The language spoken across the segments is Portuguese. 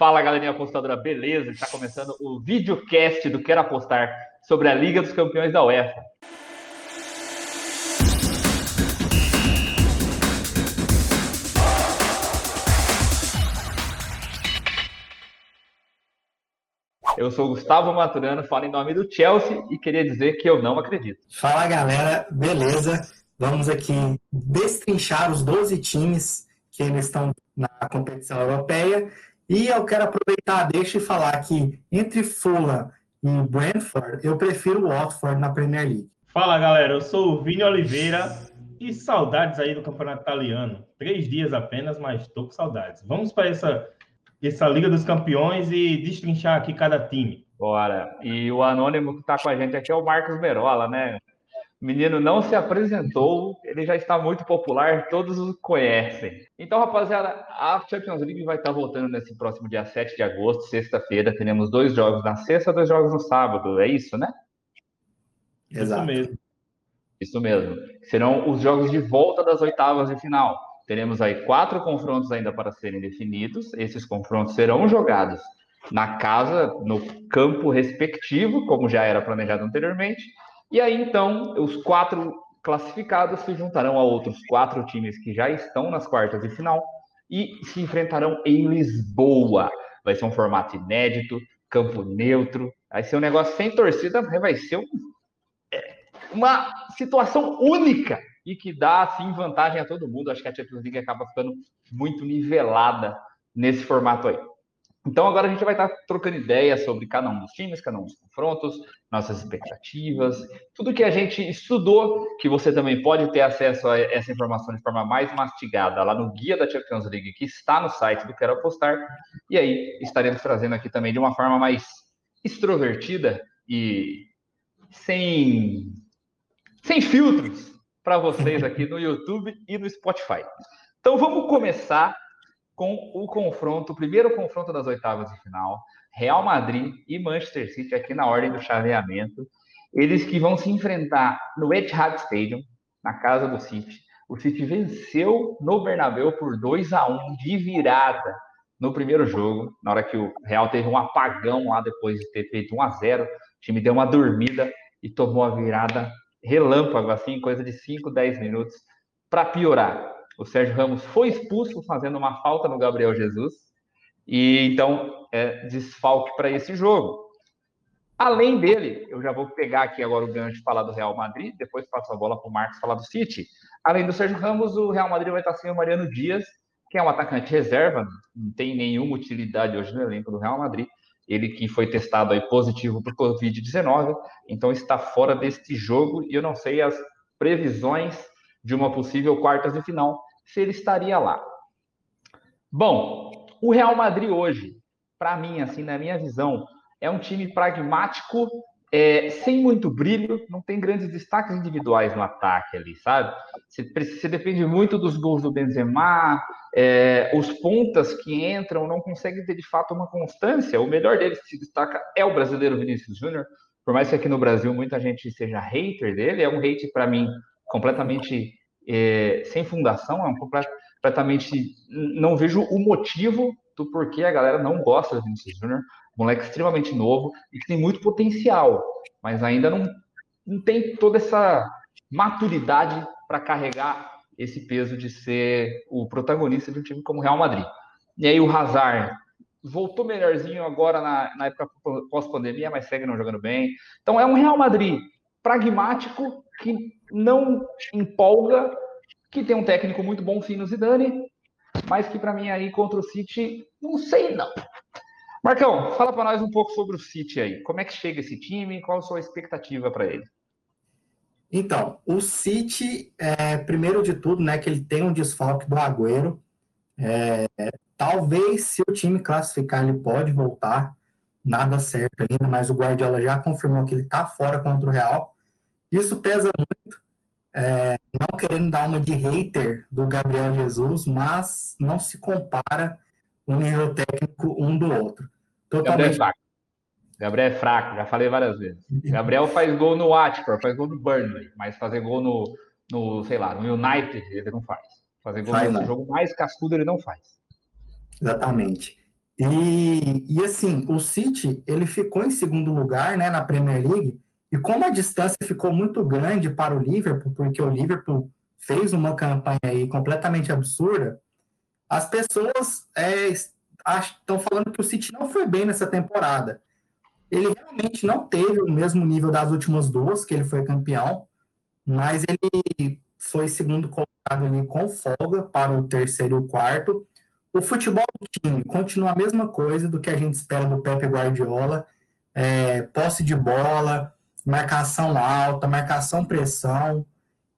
Fala galerinha apostadora, beleza? Está começando o videocast do Quero Apostar sobre a Liga dos Campeões da UEFA. Eu sou Gustavo Maturano, falo em nome do Chelsea e queria dizer que eu não acredito. Fala galera, beleza? Vamos aqui destrinchar os 12 times que eles estão na competição europeia e eu quero aproveitar, deixa e falar que entre Fulham e Brentford, eu prefiro o Watford na Premier League. Fala galera, eu sou o Vini Oliveira e saudades aí do campeonato italiano. Três dias apenas, mas estou com saudades. Vamos para essa, essa Liga dos Campeões e destrinchar aqui cada time. Bora. E o anônimo que está com a gente aqui é o Marcos Merola, né? O menino não se apresentou, ele já está muito popular, todos o conhecem. Então, rapaziada, a Champions League vai estar voltando nesse próximo dia 7 de agosto, sexta-feira. Teremos dois jogos na sexta, dois jogos no sábado. É isso, né? Exato. Isso mesmo. Isso mesmo. Serão os jogos de volta das oitavas de final. Teremos aí quatro confrontos ainda para serem definidos. Esses confrontos serão jogados na casa, no campo respectivo, como já era planejado anteriormente. E aí, então, os quatro classificados se juntarão a outros quatro times que já estão nas quartas de final e se enfrentarão em Lisboa. Vai ser um formato inédito, campo neutro, vai ser um negócio sem torcida, vai ser um, é, uma situação única e que dá assim vantagem a todo mundo. Acho que a Champions League acaba ficando muito nivelada nesse formato aí. Então agora a gente vai estar trocando ideias sobre cada um dos times, cada um dos confrontos, nossas expectativas, tudo que a gente estudou, que você também pode ter acesso a essa informação de forma mais mastigada lá no guia da Champions League, que está no site do Quero Apostar, e aí estaremos trazendo aqui também de uma forma mais extrovertida e sem, sem filtros para vocês aqui no YouTube e no Spotify. Então vamos começar com o confronto, o primeiro confronto das oitavas de final, Real Madrid e Manchester City aqui na ordem do chaveamento. Eles que vão se enfrentar no Etihad Stadium, na casa do City. O City venceu no Bernabéu por 2 a 1 de virada no primeiro jogo, na hora que o Real teve um apagão lá depois de ter feito 1 a 0, o time deu uma dormida e tomou a virada relâmpago assim, coisa de 5, 10 minutos para piorar o Sérgio Ramos foi expulso fazendo uma falta no Gabriel Jesus, e então é desfalque para esse jogo. Além dele, eu já vou pegar aqui agora o gancho de falar do Real Madrid, depois passo a bola para o Marcos falar do City. Além do Sérgio Ramos, o Real Madrid vai estar sem o Mariano Dias, que é um atacante reserva, não tem nenhuma utilidade hoje no elenco do Real Madrid. Ele que foi testado aí positivo para o Covid-19, então está fora deste jogo e eu não sei as previsões de uma possível quartas de final se ele estaria lá. Bom, o Real Madrid hoje, para mim, assim, na minha visão, é um time pragmático, é, sem muito brilho, não tem grandes destaques individuais no ataque ali, sabe? Você, depende muito dos gols do Benzema, é, os pontas que entram não conseguem ter de fato uma constância. O melhor deles que se destaca é o brasileiro Vinícius Júnior, por mais que aqui no Brasil muita gente seja hater dele, é um hate para mim completamente é, sem fundação, é um completamente. Não vejo o motivo do porquê a galera não gosta do Vinícius Júnior, moleque extremamente novo e que tem muito potencial, mas ainda não, não tem toda essa maturidade para carregar esse peso de ser o protagonista de um time como o Real Madrid. E aí o Hazard voltou melhorzinho agora na, na época pós-pandemia, mas segue não jogando bem. Então é um Real Madrid pragmático que não empolga, que tem um técnico muito bom, sim, no Zidane, mas que para mim aí contra o City, não sei não. Marcão, fala para nós um pouco sobre o City aí. Como é que chega esse time? Qual a sua expectativa para ele? Então, o City, é, primeiro de tudo, né, que ele tem um desfalque do Agüero. É, talvez, se o time classificar, ele pode voltar. Nada certo ainda, mas o Guardiola já confirmou que ele está fora contra o Real. Isso pesa muito. É, não querendo dar uma de hater do Gabriel Jesus, mas não se compara o nível técnico um do outro. Totalmente... Gabriel é fraco. Gabriel é fraco, já falei várias vezes. Gabriel faz gol no Watford, faz gol no Burnley, mas fazer gol no, no sei lá, no United ele não faz. Fazer gol faz no não. jogo mais cascudo ele não faz. Exatamente. E, e assim, o City, ele ficou em segundo lugar, né, na Premier League, e como a distância ficou muito grande para o Liverpool, porque o Liverpool fez uma campanha aí completamente absurda, as pessoas é, estão falando que o City não foi bem nessa temporada. Ele realmente não teve o mesmo nível das últimas duas, que ele foi campeão, mas ele foi segundo colocado ali com folga para o terceiro e o quarto. O futebol do time continua a mesma coisa do que a gente espera do Pepe Guardiola. É, posse de bola, marcação alta, marcação pressão.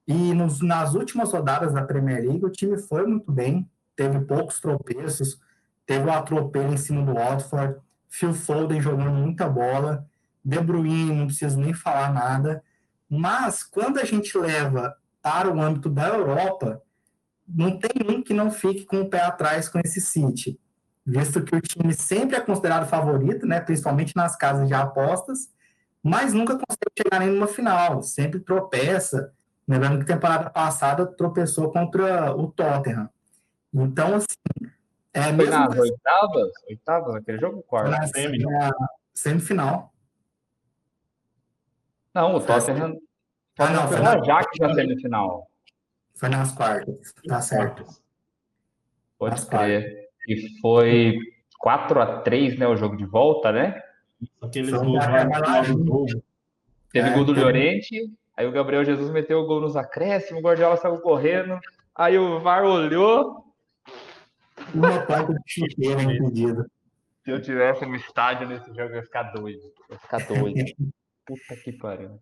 E nos, nas últimas rodadas da Premier League, o time foi muito bem, teve poucos tropeços, teve o um atropelo em cima do Watford, Phil Foden jogando muita bola, De Bruyne, não preciso nem falar nada. Mas quando a gente leva para o âmbito da Europa, não tem um que não fique com o pé atrás com esse City, visto que o time sempre é considerado favorito, né, principalmente nas casas de apostas, mas nunca consegue chegar nem numa final, sempre tropeça. Lembrando que temporada passada tropeçou contra o Tottenham. Então, assim. É Foi nas assim, oitavas? Oitavas, aquele jogo quarto. Na, na semifinal. Não, o Tottenham. Ah, não, foi na Ajax na semifinal. Foi nas quartas, tá certo. Pode nas crer. Quartas. E foi 4 a 3 né, o jogo de volta, né? Aqueles gols no jogo. Teve é, gol do Llorente, aí o Gabriel Jesus meteu o gol nos acréscimos, o Guardiola saiu correndo, aí o VAR olhou. Uma placa de chuteira impedida. Se eu tivesse no estádio nesse jogo, eu ia ficar doido. Eu ia ficar doido. Puta que pariu.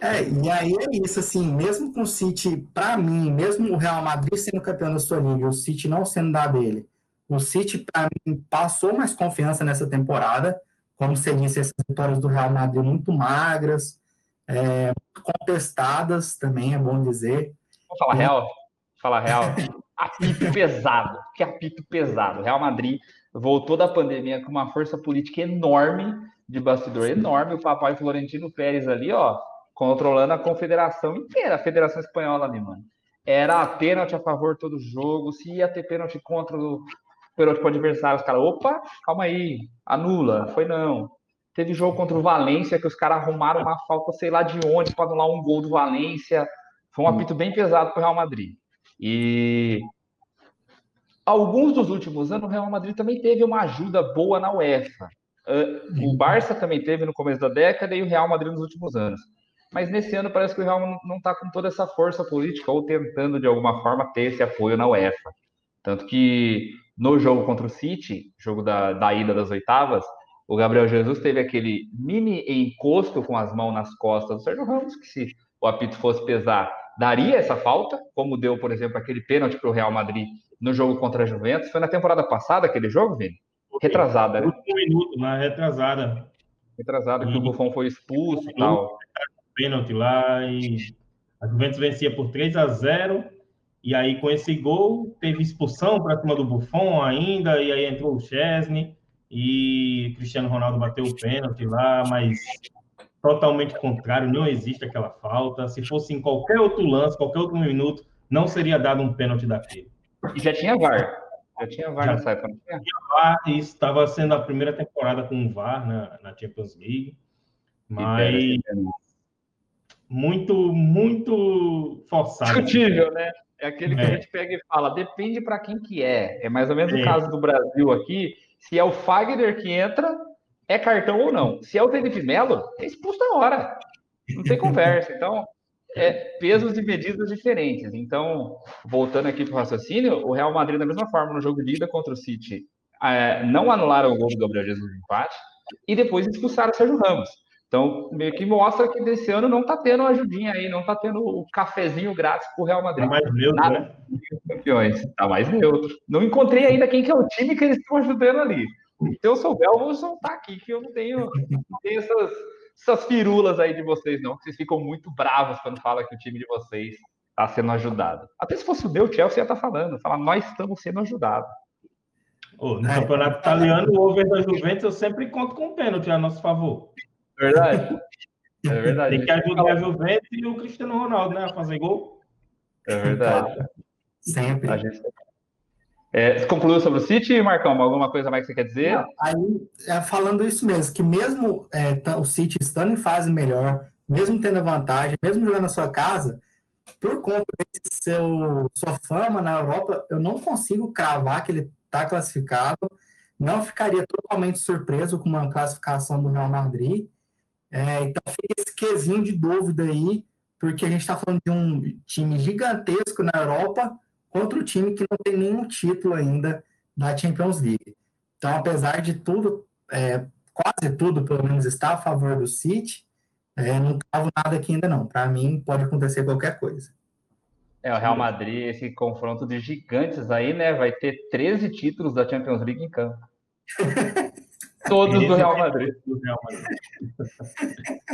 É, e aí é isso, assim, mesmo com o City, para mim, mesmo o Real Madrid sendo campeão da sua liga, o City não sendo da dele, o City, para mim, passou mais confiança nessa temporada, como você disse, essas vitórias do Real Madrid muito magras, é, contestadas também, é bom dizer. Vou falar real, falar real, apito pesado, que apito pesado. Real Madrid voltou da pandemia com uma força política enorme, de bastidor enorme, o papai Florentino Pérez ali, ó, controlando a confederação inteira, a Federação Espanhola ali, mano. Era pênalti a favor todo jogo, se ia ter pênalti contra o pênalti para o adversário, os caras, opa, calma aí, anula, foi não. Teve jogo contra o Valência, que os caras arrumaram uma falta, sei lá de onde, para anular um gol do Valência. Foi um apito bem pesado para o Real Madrid. E alguns dos últimos anos, o Real Madrid também teve uma ajuda boa na UEFA. O Barça também teve no começo da década e o Real Madrid nos últimos anos. Mas nesse ano parece que o Real não está com toda essa força política ou tentando de alguma forma ter esse apoio na UEFA. Tanto que no jogo contra o City, jogo da, da ida das oitavas, o Gabriel Jesus teve aquele mini encosto com as mãos nas costas do Sérgio Ramos, que se o apito fosse pesar, daria essa falta, como deu, por exemplo, aquele pênalti para o Real Madrid no jogo contra a Juventus. Foi na temporada passada aquele jogo, Vini? Retrasada, né? Último minuto, na retrasada. Retrasada, que o Buffon foi expulso e tal. Pênalti lá e a Juventus vencia por 3 a 0 e aí, com esse gol, teve expulsão para cima do Buffon ainda, e aí entrou o Chesney, e Cristiano Ronaldo bateu o pênalti lá, mas totalmente contrário, não existe aquela falta. Se fosse em qualquer outro lance, qualquer outro minuto, não seria dado um pênalti daquele. E já tinha VAR. Já tinha VAR já nessa época, tinha? VAR, e estava sendo a primeira temporada com o VAR na, na Champions League. Mas muito, muito forçado. Discutível, né? É aquele que é. a gente pega e fala, depende para quem que é. É mais ou menos é. o caso do Brasil aqui. Se é o Fagner que entra, é cartão ou não. Se é o Felipe Melo, é expulso na hora. Não tem conversa. Então, é pesos e medidas diferentes. Então, voltando aqui para o raciocínio, o Real Madrid, da mesma forma, no jogo de ida contra o City, é, não anularam o gol do Gabriel Jesus de empate e depois expulsaram o Sérgio Ramos. Então, meio que mostra que desse ano não está tendo ajudinha aí, não está tendo o cafezinho grátis para o Real Madrid. Está mais neutro, Nada, né? Campeões, está mais neutro. Não encontrei ainda quem que é o time que eles estão ajudando ali. Se eu souber, eu vou soltar aqui, que eu não tenho, não tenho essas, essas firulas aí de vocês, não. Vocês ficam muito bravos quando falam que o time de vocês está sendo ajudado. Até se fosse o meu, o Chelsea ia estar tá falando. Fala, nós estamos sendo ajudados. Oh, no campeonato italiano, o over da Juventus, eu sempre conto com o pênalti a nosso favor. Verdade. É verdade. Tem que ajudar a Juventus e o Cristiano Ronaldo, né? A fazer gol. É verdade. Sempre. A gente... É, você concluiu sobre o City, Marcão? Alguma coisa mais que você quer dizer? Não, aí, é, falando isso mesmo, que mesmo é, tá, o City estando em fase melhor, mesmo tendo vantagem, mesmo jogando na sua casa, por conta desse seu sua fama na Europa, eu não consigo cravar que ele está classificado. Não ficaria totalmente surpreso com uma classificação do Real Madrid. É, então fica esse quesinho de dúvida aí, porque a gente está falando de um time gigantesco na Europa contra um time que não tem nenhum título ainda da Champions League. Então, apesar de tudo, é, quase tudo, pelo menos, está a favor do City, é, não tava nada aqui ainda não. Para mim, pode acontecer qualquer coisa. É, o Real Madrid, esse confronto de gigantes aí, né? Vai ter 13 títulos da Champions League em campo. Todos do Real Madrid. Do Real Madrid.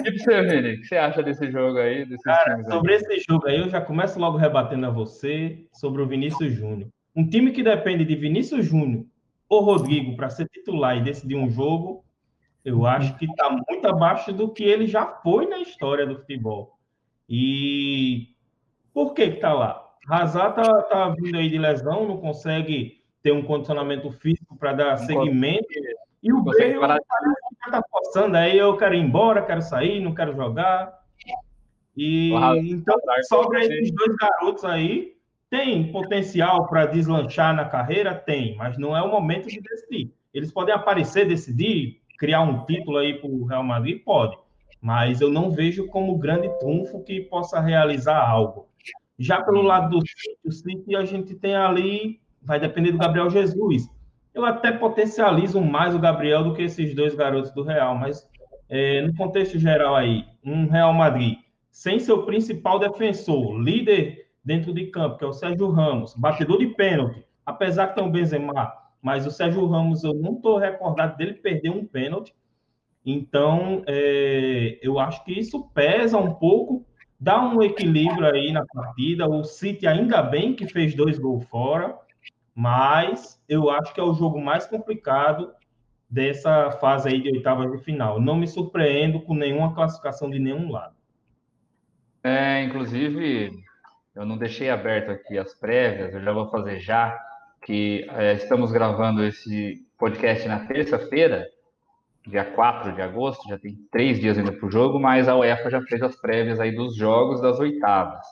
e pra você, Vini, o que você acha desse jogo aí? Cara, sobre esse jogo aí, eu já começo logo rebatendo a você sobre o Vinícius Júnior. Um time que depende de Vinícius Júnior ou Rodrigo para ser titular e decidir um jogo, eu acho que está muito abaixo do que ele já foi na história do futebol. E por que está lá? Hazard tá, tá vindo aí de lesão, não consegue ter um condicionamento físico para dar seguimento. E o Bale está forçando aí, eu quero ir embora, quero sair, não quero jogar. E então sobra esses dois garotos aí. Tem potencial para deslanchar na carreira? Tem, mas não é o momento de decidir. Eles podem aparecer, decidir, criar um título aí para o Real Madrid? Pode. Mas eu não vejo como grande trunfo que possa realizar algo. Já pelo lado do City, a gente tem ali, vai depender do Gabriel Jesus. Eu até potencializo mais o Gabriel do que esses dois garotos do Real, mas é, no contexto geral aí, um Real Madrid sem seu principal defensor, líder dentro de campo, que é o Sérgio Ramos, batedor de pênalti, apesar que tem o Benzema, mas o Sérgio Ramos, eu não estou recordado dele perder um pênalti. Então, é, eu acho que isso pesa um pouco, dá um equilíbrio aí na partida. O City, ainda bem que fez dois gols fora, mas eu acho que é o jogo mais complicado dessa fase aí de oitavas de final. Não me surpreendo com nenhuma classificação de nenhum lado. É, inclusive, eu não deixei aberto aqui as prévias, eu já vou fazer já que é, estamos gravando esse podcast na terça-feira, dia 4 de agosto, já tem três dias ainda para o jogo, mas a UEFA já fez as prévias aí dos jogos das oitavas.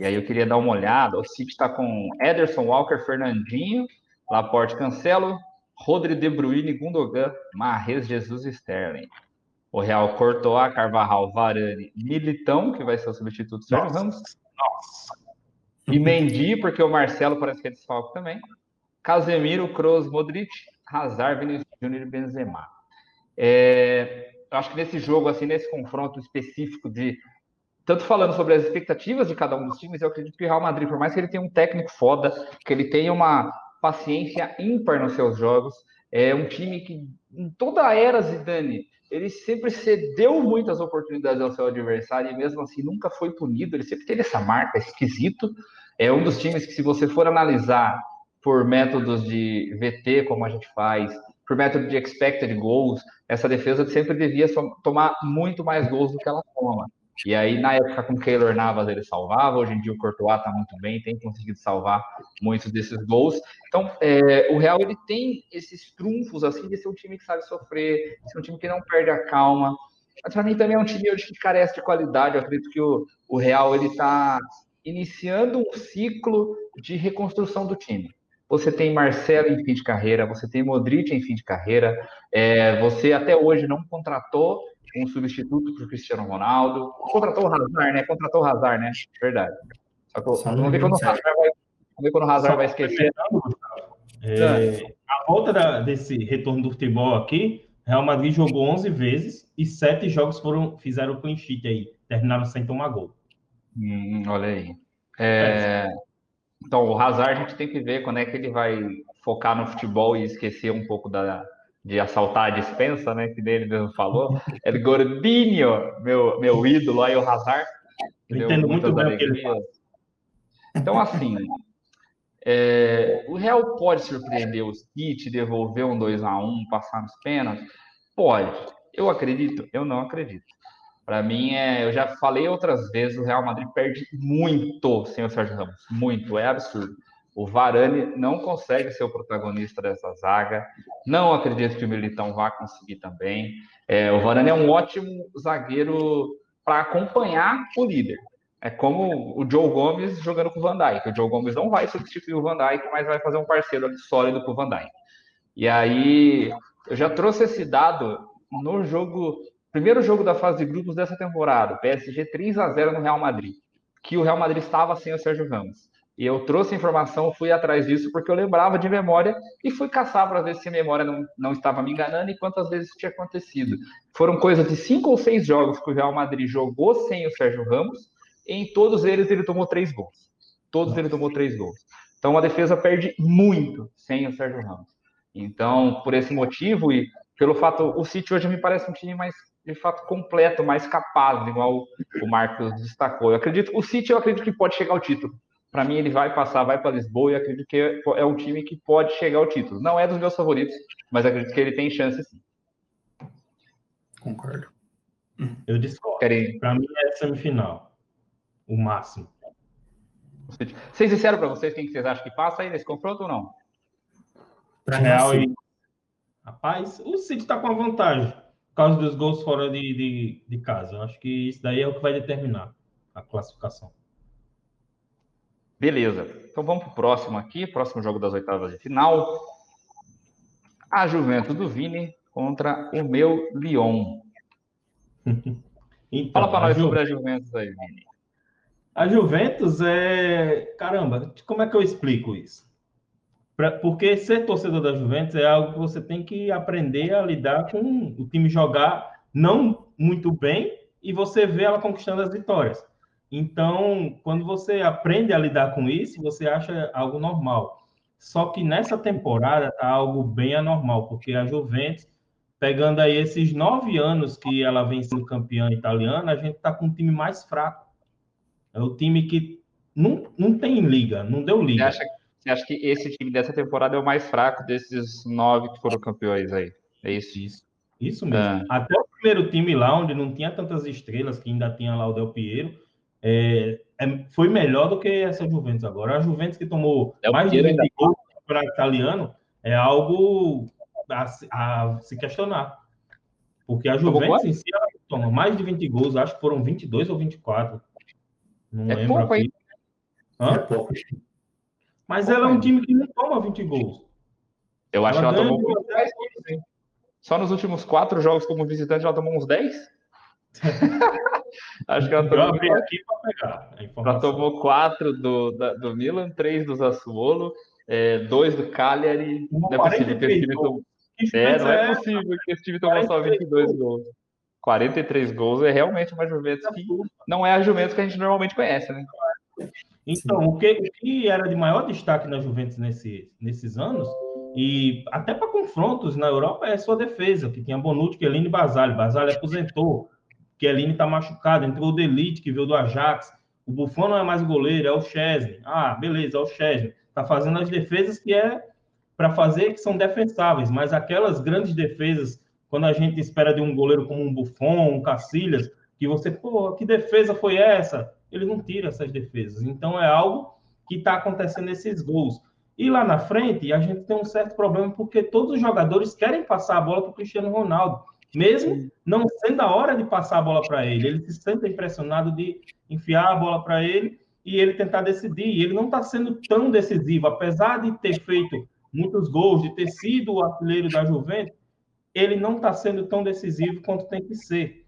E aí eu queria dar uma olhada, o City está com Ederson, Walker, Fernandinho, Laporte, Cancelo, Rodri, De Bruyne, Gundogan, Marres, Jesus e Sterling. O Real Courtois, Carvajal, Varane, Militão, que vai ser o substituto do Sérgio Ramos. Nossa. E Mendy, porque o Marcelo parece que é desfalque também. Casemiro, Kroos, Modric, Hazard, Vinicius Júnior e Benzema. É, eu acho que nesse jogo, assim, nesse confronto específico de tanto falando sobre as expectativas de cada um dos times, eu acredito que o Real Madrid, por mais que ele tenha um técnico foda, que ele tenha uma paciência ímpar nos seus jogos, é um time que em toda a era Zidane, ele sempre cedeu muitas oportunidades ao seu adversário e mesmo assim nunca foi punido, ele sempre teve essa marca esquisito. É um dos times que se você for analisar por métodos de VT, como a gente faz, por método de expected goals, essa defesa sempre devia tomar muito mais gols do que ela toma. E aí, na época com o Keylor Navas, ele salvava, hoje em dia o Courtois está muito bem, tem conseguido salvar muitos desses gols. Então, é, o Real, ele tem esses trunfos, assim, de ser um time que sabe sofrer, ser um time que não perde a calma. Mas para mim também é um time que carece de qualidade, eu acredito que o, o Real, ele está iniciando um ciclo de reconstrução do time você tem Marcelo em fim de carreira, você tem Modric em fim de carreira, é, você até hoje não contratou um substituto para o Cristiano Ronaldo, contratou o Hazard, né? Contratou o Hazard, né? Verdade. Só que vamos ver quando o Hazard vai, vamos ver quando o Hazard vai esquecer. É, a volta da, desse retorno do futebol aqui, Real Madrid jogou 11 vezes e sete jogos foram fizeram clean sheet aí, terminaram sem tomar gol. Hum, olha aí. É, então, o Hazard a gente tem que ver quando é que ele vai focar no futebol e esquecer um pouco da, de assaltar a dispensa, né? Que ele mesmo falou. É Gordinho, meu, meu ídolo aí, o Hazard. Entendo muito bem o que ele fala. Então, assim, é, o Real pode surpreender o City, devolver um 2 a 1 passar nos pênaltis? Pode. Eu acredito? Eu não acredito. Para mim, é, eu já falei outras vezes, o Real Madrid perde muito sem o Sérgio Ramos. Muito, é absurdo. O Varane não consegue ser o protagonista dessa zaga. Não acredito que o Militão vá conseguir também. É, o Varane é um ótimo zagueiro para acompanhar o líder. É como o Joe Gomes jogando com o Van Dijk. O Joe Gomes não vai substituir o Van Dijk, mas vai fazer um parceiro sólido com o Van Dijk. E aí, eu já trouxe esse dado no jogo, primeiro jogo da fase de grupos dessa temporada, PSG 3 a 0 no Real Madrid, que o Real Madrid estava sem o Sérgio Ramos. E eu trouxe informação, fui atrás disso, porque eu lembrava de memória e fui caçar para ver se a memória não, não estava me enganando e quantas vezes tinha acontecido. Foram coisas de cinco ou seis jogos que o Real Madrid jogou sem o Sérgio Ramos, e em todos eles ele tomou três gols. Todos ele tomou três gols. Então a defesa perde muito sem o Sérgio Ramos. Então, por esse motivo e pelo fato, o City hoje me parece um time mais de fato completo, mais capaz, igual o Marcos destacou. Eu acredito, o City eu acredito que pode chegar ao título. Para mim, ele vai passar, vai para Lisboa e acredito que é um time que pode chegar ao título. Não é dos meus favoritos, mas acredito que ele tem chance sim. Concordo. Eu discordo. Para mim é semifinal. O máximo. Vocês disseram para vocês quem que vocês acham que passa aí nesse confronto ou não? Para Real e. Rapaz, o City está com a vantagem por causa dos gols fora de, de, de casa. Eu acho que isso daí é o que vai determinar a classificação. Beleza. Então vamos para o próximo aqui, próximo jogo das oitavas de final. A Juventus do Vini contra o meu Lyon. então, Fala para nós Ju... sobre a Juventus aí, Vini. A Juventus é. Caramba, como é que eu explico isso? Pra... Porque ser torcedor da Juventus é algo que você tem que aprender a lidar com o time jogar não muito bem e você vê ela conquistando as vitórias. Então, quando você aprende a lidar com isso, você acha algo normal. Só que nessa temporada está algo bem anormal, porque a Juventus, pegando aí esses nove anos que ela vem sendo campeã italiana, a gente está com um time mais fraco. É o time que não, não tem liga, não deu liga. Você acha, você acha que esse time dessa temporada é o mais fraco desses nove que foram campeões aí? É isso? Isso, isso mesmo. Ah. Até o primeiro time lá, onde não tinha tantas estrelas, que ainda tinha lá o Del Piero, é, é, foi melhor do que essa Juventus agora. A Juventus que tomou é mais de 20 gols no campeonato italiano é algo a, a, se questionar. Porque a Juventus em si ela toma mais de 20 gols, acho que foram 22 ou 24. Não é lembro pouco, aqui. É pouco. Mas ela é um time que não toma 20 gols. Eu acho ela que ela tomou muito mais gols, Só nos últimos quatro jogos como visitante ela tomou uns 10? Acho que ela tomou, Eu aqui para pegar ela tomou quatro do, da, do Milan, três do Sassuolo, é, dois do Cagliari. Não, é possível que esse time tomou. É, não é, é possível que esse time tomou só 22 gols. 43 gols é realmente uma Juventus que não é a Juventus que a gente normalmente conhece, né? Então, o que, o que era de maior destaque na Juventus nesse, nesses anos, e até para confrontos na Europa, é sua defesa, que tinha Bonucci, Chiellini e Basali. Basali aposentou, Chiellini está machucado, entrou o Delite, que veio do Ajax. O Buffon não é mais goleiro, é o Chesney. Ah, beleza, é o Chesney. Está fazendo as defesas que é para fazer, que são defensáveis, mas aquelas grandes defesas, quando a gente espera de um goleiro como um Buffon, um Cacilhas, que você, pô, que defesa foi essa? Ele não tira essas defesas. Então é algo que está acontecendo nesses gols. E lá na frente, a gente tem um certo problema porque todos os jogadores querem passar a bola para o Cristiano Ronaldo mesmo não sendo a hora de passar a bola para ele. Ele se sente impressionado de enfiar a bola para ele e ele tentar decidir. E ele não está sendo tão decisivo, apesar de ter feito muitos gols, de ter sido o artilheiro da Juventus, ele não está sendo tão decisivo quanto tem que ser.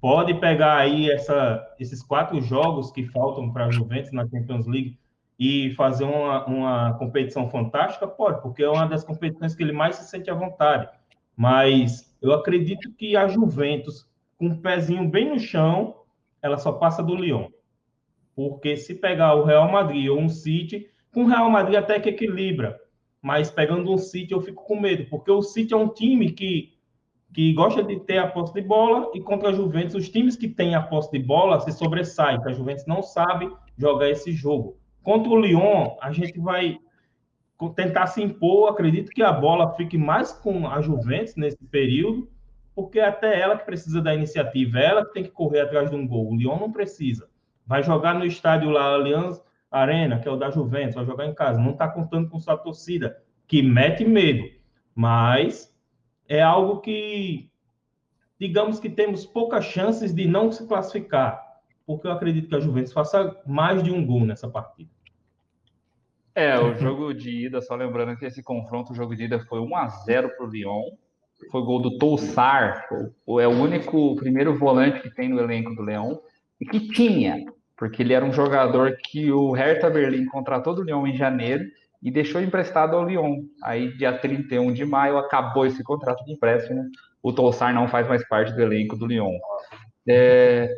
Pode pegar aí essa, esses quatro jogos que faltam para a Juventus na Champions League e fazer uma, uma competição fantástica? Pode, porque é uma das competições que ele mais se sente à vontade. Mas eu acredito que a Juventus, com um pezinho bem no chão, ela só passa do Lyon. Porque se pegar o Real Madrid ou um City, com o Real Madrid até que equilibra. Mas pegando um City eu fico com medo, porque o City é um time que, que gosta de ter a posse de bola e contra a Juventus, os times que têm a posse de bola se sobressaem, a Juventus não sabe jogar esse jogo. Contra o Lyon, a gente vai tentar se impor. Acredito que a bola fique mais com a Juventus nesse período, porque até ela que precisa da iniciativa, ela que tem que correr atrás de um gol. O Lyon não precisa. Vai jogar no estádio lá, Allianz, Arena, que é o da Juventus, vai jogar em casa, não está contando com sua torcida, que mete medo, mas é algo que, digamos que temos poucas chances de não se classificar, porque eu acredito que a Juventus faça mais de um gol nessa partida. É, o jogo de ida, só lembrando que esse confronto, o jogo de ida foi 1 a 0 para o Lyon. Foi gol do Toussar, é o único primeiro volante que tem no elenco do Leão e que tinha, porque ele era um jogador que o Hertha Berlim contratou do Lyon em janeiro e deixou emprestado ao Lyon. Aí, dia 31 de maio, acabou esse contrato de empréstimo. O Toussar não faz mais parte do elenco do Lyon. É,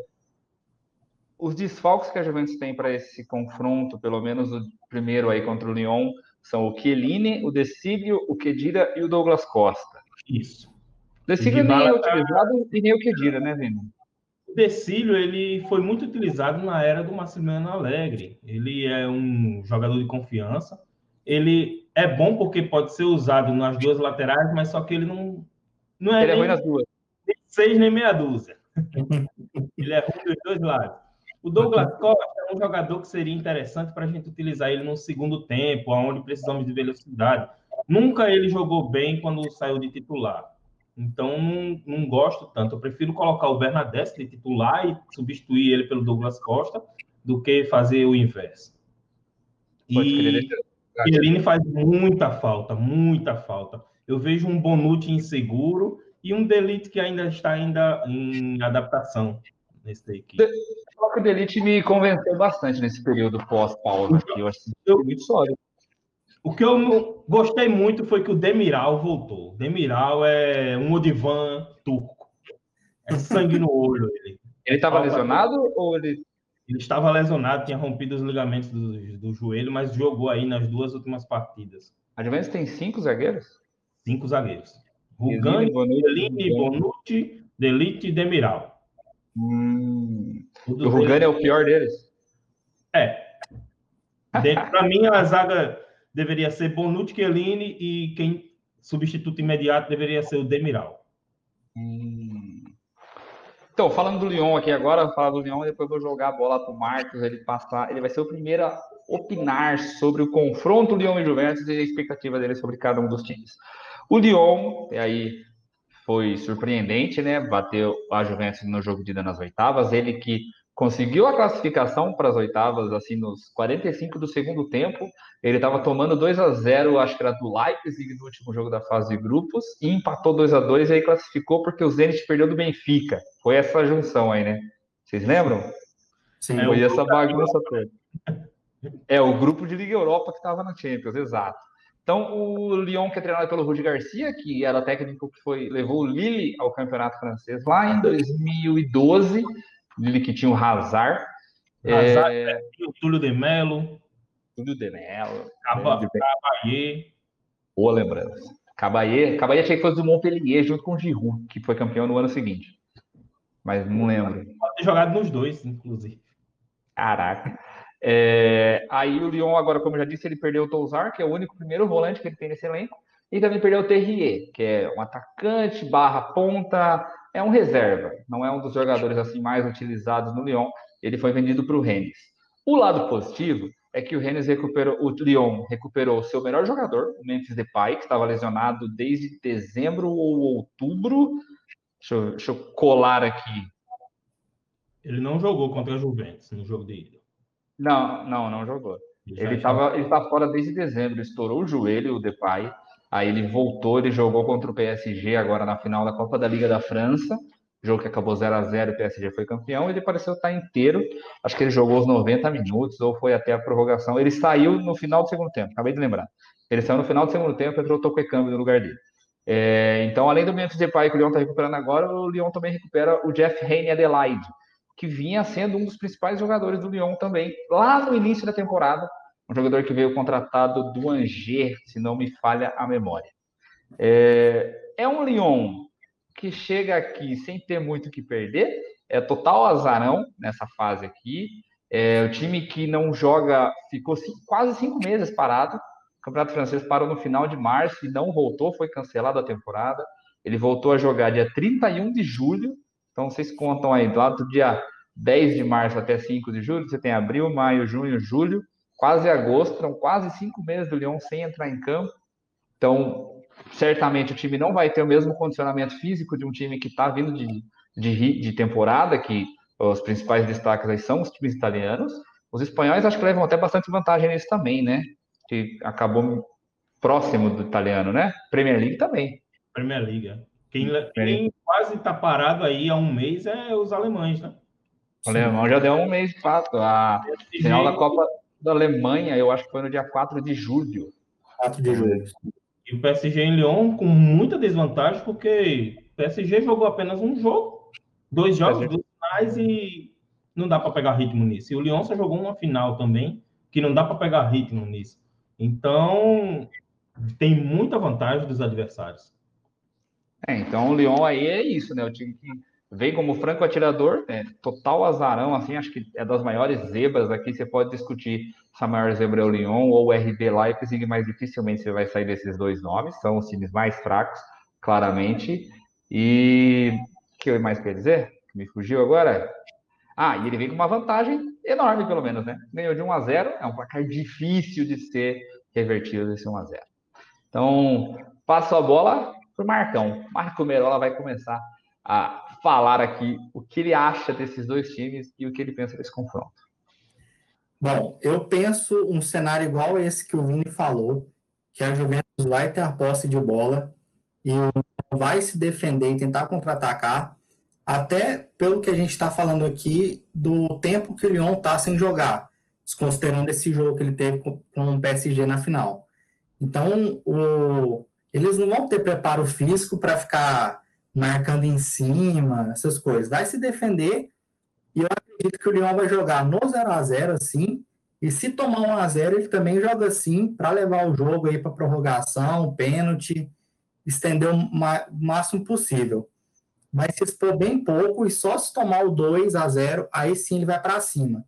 os desfalques que a Juventus tem para esse confronto, pelo menos o primeiro aí contra o Lyon, são o Chiellini, o Decílio, o Kedira e o Douglas Costa. Isso. Decílio nem é utilizado e nem o Kedira, né, Vini? O Decílio, ele foi muito utilizado na era do Massimiliano Alegre. Ele é um jogador de confiança. Ele é bom porque pode ser usado nas duas laterais, mas só que ele não, não é ele é ruim nas duas. seis nem meia dúzia. ele é ruim dos dois lados. O Douglas Costa é um jogador que seria interessante para a gente utilizar ele no segundo tempo, onde precisamos de velocidade. Nunca ele jogou bem quando saiu de titular. Então, não, não gosto tanto. Eu prefiro colocar o Bernadette de titular e substituir ele pelo Douglas Costa do que fazer o inverso. e Chiellini faz muita falta, muita falta. Eu vejo um Bonucci inseguro e um Delite que ainda está ainda em adaptação nesse. O que o Delite me convenceu bastante nesse período pós-pausa. Eu achei muito sólido. O que eu gostei muito foi que o Demiral voltou. Demiral é um Odivan turco. É sangue no olho. Ele ele estava lesionado ou ele. Ele estava lesionado, tinha rompido os ligamentos do, do joelho, mas jogou aí nas duas últimas partidas. A Juventus tem cinco zagueiros? Cinco zagueiros. Rugani, Bonucci, Bonucci, Delite e Demiral. Hum. O Rugani é o pior deles? É. Para mim, a zaga deveria ser Bonucci, Chiellini e quem substituto imediato deveria ser o Demiral. Hum. Então, falando do Lyon aqui agora, falar do Lyon, depois vou jogar a bola para o Marcos, ele passar, ele vai ser o primeiro a opinar sobre o confronto Lyon e Juventus e a expectativa dele sobre cada um dos times. O Lyon, e aí foi surpreendente, né? Bateu a Juventus no jogo de ida nas oitavas, ele que conseguiu a classificação para as oitavas, assim, nos 45 do segundo tempo. Ele estava tomando 2 a 0 acho que era do Leipzig no último jogo da fase de grupos, e empatou 2 a 2 e aí classificou porque o Zenit perdeu do Benfica. Foi essa junção aí, né? Vocês lembram? Sim. Foi essa bagunça toda. É, o grupo de Liga Europa que estava na Champions, exato. Então, o Lyon, que é treinado pelo Rudi Garcia, que era técnico que foi, levou o Lille ao campeonato francês lá em 2012, Lille que tinha o Hazard. Hazard, é... o Túlio de Melo. Túlio de Melo. Caballé. Boa lembrança. Caballé, achei que fosse do Montpellier junto com o Giroud, que foi campeão no ano seguinte. Mas não lembro. Pode ter jogado nos dois, inclusive. Caraca. É, aí o Lyon, agora, como eu já disse, ele perdeu o Touzar, que é o único primeiro volante que ele tem nesse elenco, e também perdeu o Terrier, que é um atacante barra ponta, é um reserva, não é um dos jogadores assim mais utilizados no Lyon. Ele foi vendido para o Rennes. O lado positivo é que o Rennes recuperou, o Lyon recuperou o seu melhor jogador, o Memphis Depay, que estava lesionado desde dezembro ou outubro. Deixa eu, deixa eu colar aqui. Ele não jogou contra a Juventus no jogo de ida. Não, não, não jogou. Ele estava ele tá fora desde dezembro, estourou o joelho, o Depay. Aí ele voltou, ele jogou contra o PSG agora na final da Copa da Liga da França, jogo que acabou 0 a 0 o PSG foi campeão, ele pareceu estar inteiro, acho que ele jogou os 90 minutos, ou foi até a prorrogação, ele saiu no final do segundo tempo, acabei de lembrar, ele saiu no final do segundo tempo, entrou o Tokwekami no lugar dele. É, então, além do Memphis Depay que o Lyon está recuperando agora, o Lyon também recupera o Jeff Haney Adelaide, que vinha sendo um dos principais jogadores do Lyon também, lá no início da temporada, um jogador que veio contratado do Angers, se não me falha a memória. É, é um Lyon que chega aqui sem ter muito o que perder, é total azarão nessa fase aqui. É o time que não joga, ficou cinco, quase cinco meses parado. O Campeonato Francês parou no final de março e não voltou, foi cancelado a temporada. Ele voltou a jogar dia 31 de julho. Então vocês contam aí, lá do dia 10 de março até 5 de julho, você tem abril, maio, junho, julho quase agosto, estão quase cinco meses do Lyon sem entrar em campo. Então, certamente o time não vai ter o mesmo condicionamento físico de um time que está vindo de, de, de, temporada, que os principais destaques aí são os times italianos. Os espanhóis acho que levam até bastante vantagem nisso também, né? Que acabou próximo do italiano, né? Premier League também. Premier League. Quem, quem quase está parado aí há um mês é os alemães, né? O alemão já deu um mês de fato. A final da Copa da Alemanha, eu acho que foi no dia 4 de julho. 4 de julho. E o PSG em Lyon com muita desvantagem, porque o PSG jogou apenas um jogo, dois jogos, dois finais e não dá para pegar ritmo nisso. E o Lyon só jogou uma final também, que não dá para pegar ritmo nisso. Então, tem muita vantagem dos adversários. É, então o Lyon aí é isso, né? O time que vem como franco atirador, é, total azarão, assim, acho que é das maiores zebras aqui. Você pode discutir se a maior zebra é o Lyon ou o RB Leipzig, mas dificilmente você vai sair desses dois nomes. São os times mais fracos, claramente. E o que eu mais quer dizer? Me fugiu agora? Ah, e ele vem com uma vantagem enorme, pelo menos, né? Ganhou de 1 a 0, é um placar difícil de ser revertido esse 1 a 0. Então, passo a bola para o Marcão. Marco Merola vai começar a falar aqui o que ele acha desses dois times e o que ele pensa desse confronto. Bom, eu penso um cenário igual a esse que o Vini falou, que a Juventus vai ter a posse de bola e vai se defender e tentar contra-atacar, até pelo que a gente está falando aqui do tempo que o Lyon está sem jogar, desconsiderando esse jogo que ele teve com o PSG na final. Então, o, eles não vão ter preparo físico para ficar marcando em cima, essas coisas. Vai se defender e eu acredito que o Lyon vai jogar no 0 a 0 assim. E se tomar 1 a 0 ele também joga assim para levar o jogo aí para prorrogação, pênalti, estender o máximo possível. Vai se expor bem pouco e só se tomar o 2 a 0 aí sim ele vai para cima.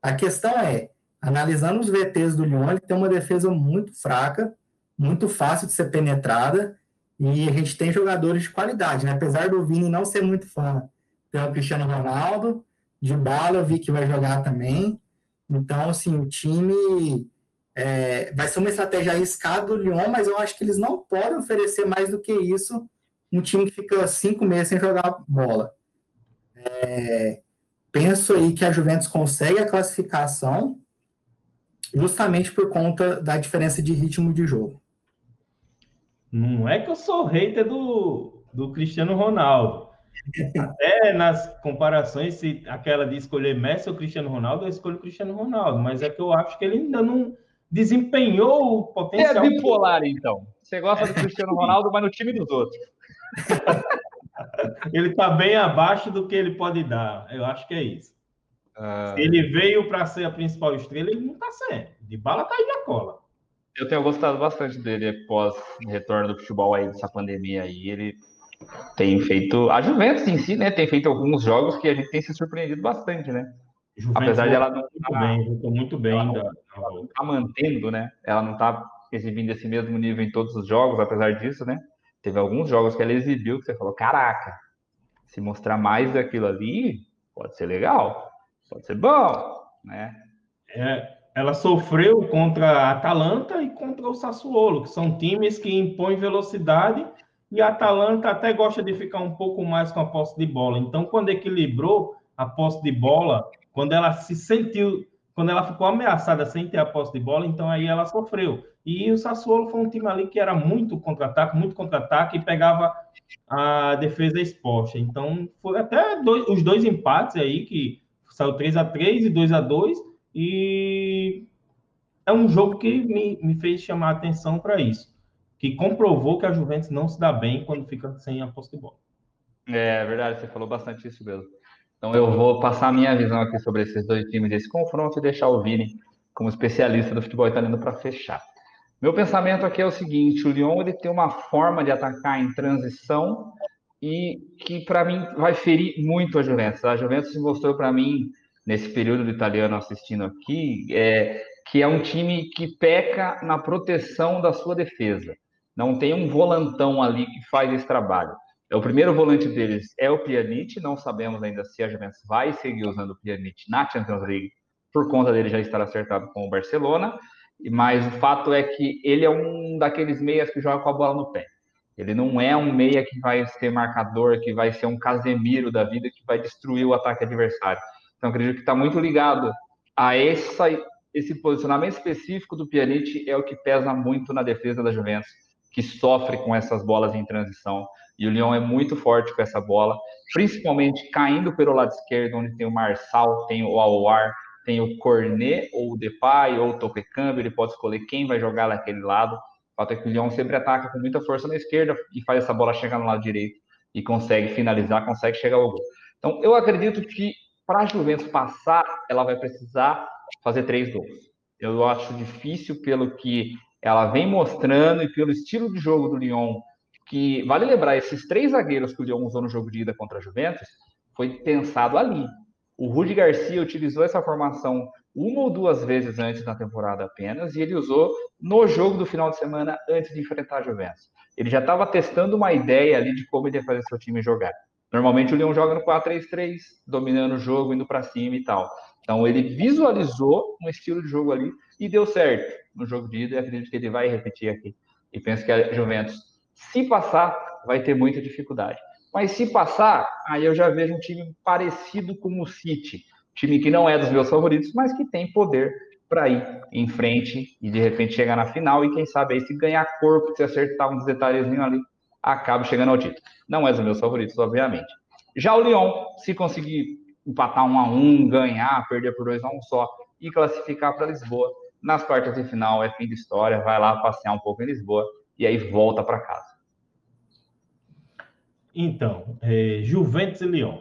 A questão é, analisando os VTs do Lyon, ele tem uma defesa muito fraca, muito fácil de ser penetrada e a gente tem jogadores de qualidade, né? Apesar do Vini não ser muito fã, tem o Cristiano Ronaldo, de bala eu vi que vai jogar também. Então, assim, o time é, vai ser uma estratégia arriscada do Lyon, mas eu acho que eles não podem oferecer mais do que isso um time que fica cinco meses sem jogar bola. É, penso aí que a Juventus consegue a classificação justamente por conta da diferença de ritmo de jogo. Não é que eu sou hater do, do Cristiano Ronaldo. Até nas comparações, se aquela de escolher Messi ou Cristiano Ronaldo, eu escolho Cristiano Ronaldo, mas é que eu acho que ele ainda não desempenhou o potencial. É bipolar, então. Você gosta do Cristiano Ronaldo, mas no time dos outros. ele está bem abaixo do que ele pode dar. Eu acho que é isso. Ah. Se ele veio para ser a principal estrela, ele não está sendo. De bala tá de cola. Eu tenho gostado bastante dele após o retorno do futebol aí dessa pandemia aí. Ele tem feito. A Juventus em si, né? Tem feito alguns jogos que a gente tem se surpreendido bastante, né? Juventus Apesar de ela não muito tá, bem, muito bem. Ela não, ela não tá mantendo, né? Ela não tá exibindo esse mesmo nível em todos os jogos, apesar disso, né? Teve alguns jogos que ela exibiu que você falou: caraca, se mostrar mais daquilo ali, pode ser legal, pode ser bom, né? É, ela sofreu contra a Atalanta e contra o Sassuolo, que são times que impõem velocidade e a Atalanta até gosta de ficar um pouco mais com a posse de bola. Então, quando equilibrou a posse de bola, quando ela se sentiu, quando ela ficou ameaçada sem ter a posse de bola, então aí ela sofreu. E o Sassuolo foi um time ali que era muito contra-ataque, muito contra-ataque e pegava a defesa exposta. Então, foi até dois, os dois empates aí que saiu 3 a 3 e 2 a 2 e é um jogo que me, me fez chamar a atenção para isso, que comprovou que a Juventus não se dá bem quando fica sem a posse de bola. É, é verdade, você falou bastante isso mesmo. Então eu vou passar a minha visão aqui sobre esses dois times, esse confronto, e deixar o Vini como especialista do futebol italiano para fechar. Meu pensamento aqui é o seguinte: o Lyon ele tem uma forma de atacar em transição e que para mim vai ferir muito a Juventus. A Juventus mostrou para mim nesse período do italiano assistindo aqui, é, que é um time que peca na proteção da sua defesa. Não tem um volantão ali que faz esse trabalho. É o primeiro volante deles é o Pjanic, não sabemos ainda se a Juventus vai seguir usando o Pjanic na Champions League. por conta dele já estar acertado com o Barcelona, mas o fato é que ele é um daqueles meias que joga com a bola no pé. Ele não é um meia que vai ser marcador, que vai ser um Casemiro da vida, que vai destruir o ataque adversário. Então, acredito que está muito ligado a essa, esse posicionamento específico do Pjanic, é o que pesa muito na defesa da Juventus, que sofre com essas bolas em transição. E o Lyon é muito forte com essa bola, principalmente caindo pelo lado esquerdo, onde tem o Marçal, tem o Aouar, tem o Cornet, ou o Depay, ou o Topecambi, ele pode escolher quem vai jogar naquele lado. O fato é que o Lyon sempre ataca com muita força na esquerda e faz essa bola chegar no lado direito e consegue finalizar, consegue chegar ao gol. Então, eu acredito que para a Juventus passar, ela vai precisar fazer três gols. Eu acho difícil pelo que ela vem mostrando e pelo estilo de jogo do Lyon, que vale lembrar, esses três zagueiros que o Lyon usou no jogo de ida contra a Juventus, foi pensado ali. O Rudi Garcia utilizou essa formação uma ou duas vezes antes na temporada apenas, e ele usou no jogo do final de semana antes de enfrentar a Juventus. Ele já estava testando uma ideia ali de como ele ia fazer seu time jogar. Normalmente o Leão joga no 4-3-3, dominando o jogo, indo para cima e tal. Então ele visualizou um estilo de jogo ali e deu certo no jogo de ida e acredito que ele vai repetir aqui. E penso que a Juventus, se passar, vai ter muita dificuldade. Mas se passar, aí eu já vejo um time parecido com o City time que não é dos meus favoritos, mas que tem poder para ir em frente e de repente chegar na final e quem sabe aí se ganhar corpo, se acertar uns detalhezinhos ali, acaba chegando ao título. Não é dos meus favoritos, obviamente. Já o Lyon, se conseguir empatar um a um, ganhar, perder por dois a um só e classificar para Lisboa, nas quartas de final é fim de história, vai lá passear um pouco em Lisboa e aí volta para casa. Então, é, Juventus e Lyon.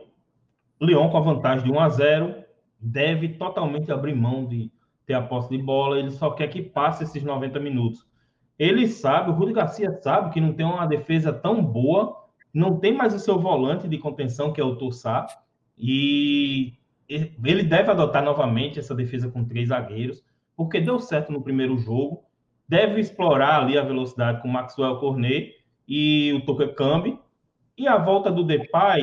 Lyon com a vantagem de 1 a 0 deve totalmente abrir mão de ter a posse de bola, ele só quer que passe esses 90 minutos. Ele sabe, o Rudi Garcia sabe que não tem uma defesa tão boa, não tem mais o seu volante de contenção, que é o Tossá, e ele deve adotar novamente essa defesa com três zagueiros, porque deu certo no primeiro jogo, deve explorar ali a velocidade com o Maxwell Cornet e o Tokekambi, e a volta do Depay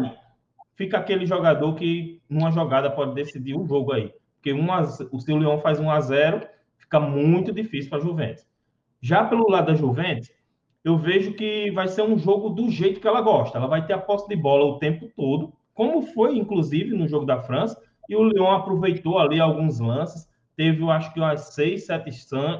fica aquele jogador que, numa jogada, pode decidir o jogo aí. Porque um o seu Leão faz 1 a 0 fica muito difícil para a Juventus. Já pelo lado da Juventus, eu vejo que vai ser um jogo do jeito que ela gosta. Ela vai ter a posse de bola o tempo todo, como foi, inclusive, no jogo da França, e o Lyon aproveitou ali alguns lances, teve, eu acho que umas seis, sete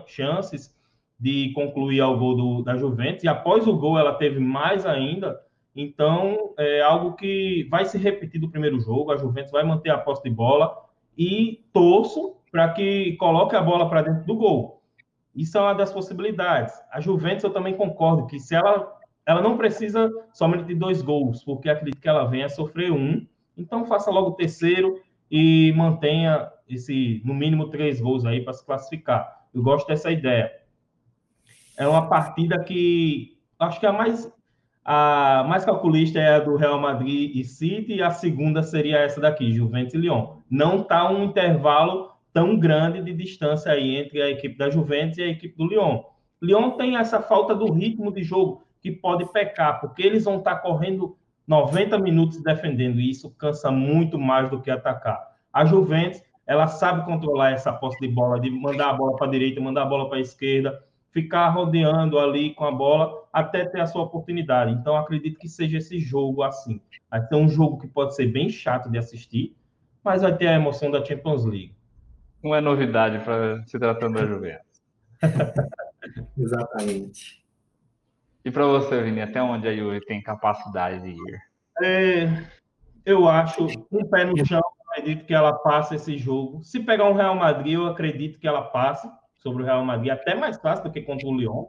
chances de concluir ao gol do, da Juventus, e após o gol ela teve mais ainda, então, é algo que vai se repetir do primeiro jogo. A Juventus vai manter a posse de bola e torço para que coloque a bola para dentro do gol. Isso é uma das possibilidades. A Juventus, eu também concordo que se ela, ela não precisa somente de dois gols, porque acredito que ela venha sofrer um. Então, faça logo o terceiro e mantenha esse, no mínimo, três gols aí para se classificar. Eu gosto dessa ideia. É uma partida que acho que a mais a mais calculista é a do Real Madrid e City, e a segunda seria essa daqui, Juventus e Lyon. Não está um intervalo tão grande de distância aí entre a equipe da Juventus e a equipe do Lyon. Lyon tem essa falta do ritmo de jogo que pode pecar, porque eles vão estar tá correndo 90 minutos defendendo, e isso cansa muito mais do que atacar. A Juventus, ela sabe controlar essa posse de bola, de mandar a bola para a direita, mandar a bola para a esquerda, ficar rodeando ali com a bola até ter a sua oportunidade. Então, acredito que seja esse jogo assim. Vai ter um jogo que pode ser bem chato de assistir, mas vai ter a emoção da Champions League. Não é novidade para se tratando da Juventus. Exatamente. E para você, Vini, até onde a Juve tem capacidade de ir? É, eu acho, um pé no chão, acredito que ela passe esse jogo. Se pegar um Real Madrid, eu acredito que ela passe sobre o Real Madrid, até mais fácil do que contra o Lyon.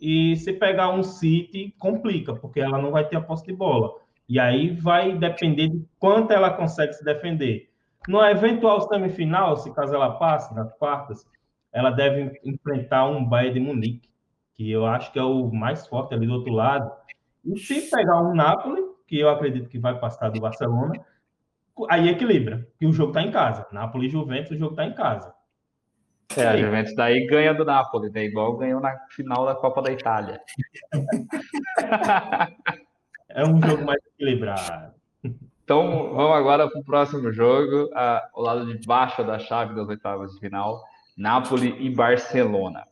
E se pegar um City, complica, porque ela não vai ter a posse de bola. E aí vai depender de quanto ela consegue se defender. No eventual semifinal, se caso ela passe nas quartas, ela deve enfrentar um Bayern de Munique, que eu acho que é o mais forte ali do outro lado. E se pegar um Napoli, que eu acredito que vai passar do Barcelona, aí equilibra, que o jogo está em casa. Napoli e Juventus, o jogo está em casa. É, a Juventus daí ganha do Napoli, né? Igual ganhou na final da Copa da Itália. é um jogo mais equilibrado. Então, vamos agora para o próximo jogo, ao lado de baixo da chave das oitavas de final, Napoli e Barcelona.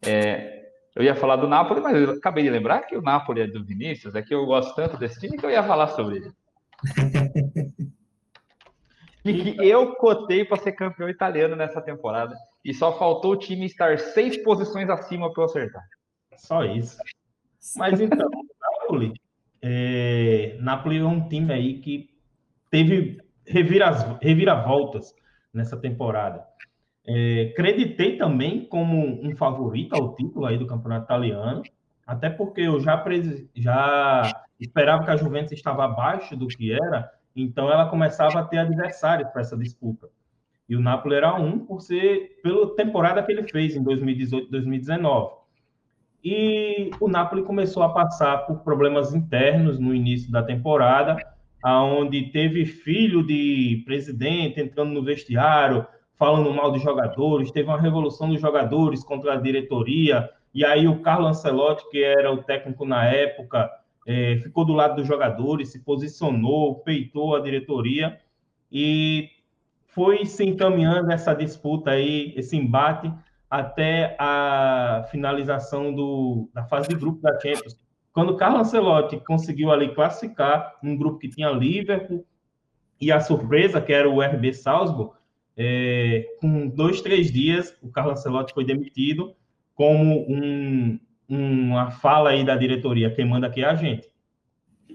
É, eu ia falar do Napoli, mas eu acabei de lembrar que o Napoli é do Vinícius, é que eu gosto tanto desse time que eu ia falar sobre ele. e que eu cotei para ser campeão italiano nessa temporada. E só faltou o time estar seis posições acima para eu acertar. Só isso. Mas então, Napoli, é, Napoli é um time aí que teve reviras, reviravoltas nessa temporada. É, creditei também como um favorito ao título aí do campeonato italiano, até porque eu já, já esperava que a Juventus estava abaixo do que era, então ela começava a ter adversários para essa disputa. E o Napoli era um por ser pela temporada que ele fez em 2018, 2019. E o Napoli começou a passar por problemas internos no início da temporada, aonde teve filho de presidente entrando no vestiário, falando mal dos jogadores, teve uma revolução dos jogadores contra a diretoria, e aí o Carlo Ancelotti, que era o técnico na época, é, ficou do lado dos jogadores, se posicionou, peitou a diretoria, e foi se encaminhando essa disputa aí, esse embate, até a finalização do, da fase de grupo da Champions. Quando o Carlo Ancelotti conseguiu ali classificar um grupo que tinha Liverpool e a surpresa, que era o RB Salzburg, é, com dois, três dias, o Carlo Ancelotti foi demitido como um, uma fala aí da diretoria, quem manda aqui é a gente.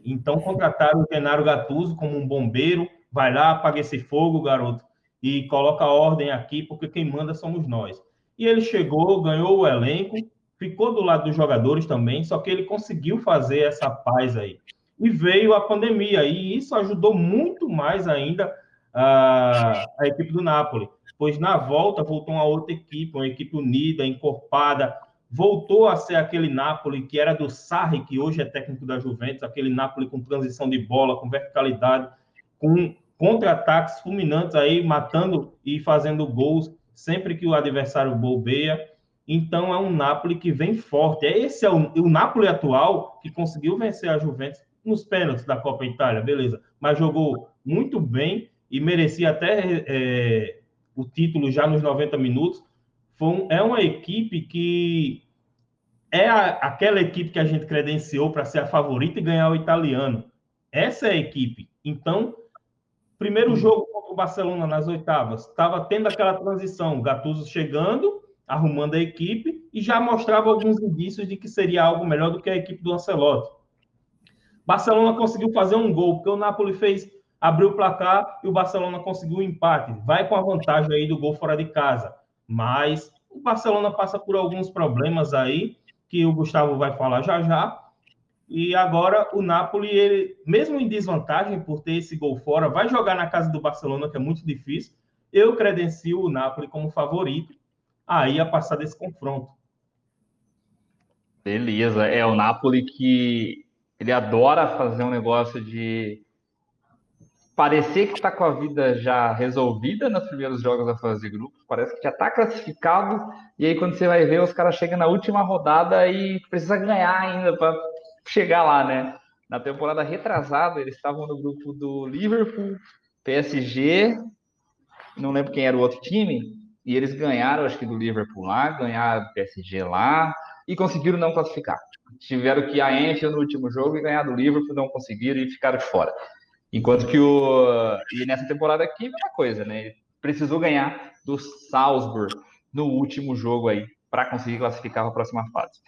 Então, contrataram o Genaro Gattuso como um bombeiro, vai lá, apaga esse fogo, garoto, e coloca ordem aqui, porque quem manda somos nós. E ele chegou, ganhou o elenco, ficou do lado dos jogadores também, só que ele conseguiu fazer essa paz aí. E veio a pandemia, e isso ajudou muito mais ainda a, a equipe do Napoli, pois na volta voltou uma outra equipe, uma equipe unida, encorpada, voltou a ser aquele Napoli que era do Sarri, que hoje é técnico da Juventus, aquele Napoli com transição de bola, com verticalidade, com contra-ataques fulminantes aí, matando e fazendo gols sempre que o adversário bobeia. Então é um Napoli que vem forte. É esse é o, o Napoli atual que conseguiu vencer a Juventus nos pênaltis da Copa Itália, beleza? Mas jogou muito bem e merecia até é, o título já nos 90 minutos. Um, é uma equipe que é a, aquela equipe que a gente credenciou para ser a favorita e ganhar o italiano. Essa é a equipe. Então, primeiro jogo o Barcelona nas oitavas estava tendo aquela transição, Gattuso chegando, arrumando a equipe e já mostrava alguns indícios de que seria algo melhor do que a equipe do Ancelotti. Barcelona conseguiu fazer um gol, porque o Napoli fez abriu o placar e o Barcelona conseguiu o um empate. Vai com a vantagem aí do gol fora de casa. Mas o Barcelona passa por alguns problemas aí que o Gustavo vai falar já já. E agora o Napoli, ele, mesmo em desvantagem por ter esse gol fora, vai jogar na casa do Barcelona, que é muito difícil. Eu credencio o Napoli como favorito aí a passar desse confronto. Beleza, é o Napoli que ele adora fazer um negócio de parecer que está com a vida já resolvida nos primeiros jogos da fase de grupos, parece que já está classificado, e aí quando você vai ver, os caras chegam na última rodada e precisa ganhar ainda para chegar lá, né? Na temporada retrasada, eles estavam no grupo do Liverpool, PSG, não lembro quem era o outro time, e eles ganharam, acho que do Liverpool lá, ganharam do PSG lá, e conseguiram não classificar. Tiveram que ir a Enfield no último jogo e ganhar do Liverpool, não conseguiram e ficaram de fora. Enquanto que o. E nessa temporada aqui, mesma coisa, né? Ele precisou ganhar do Salzburg no último jogo aí, para conseguir classificar para a próxima fase.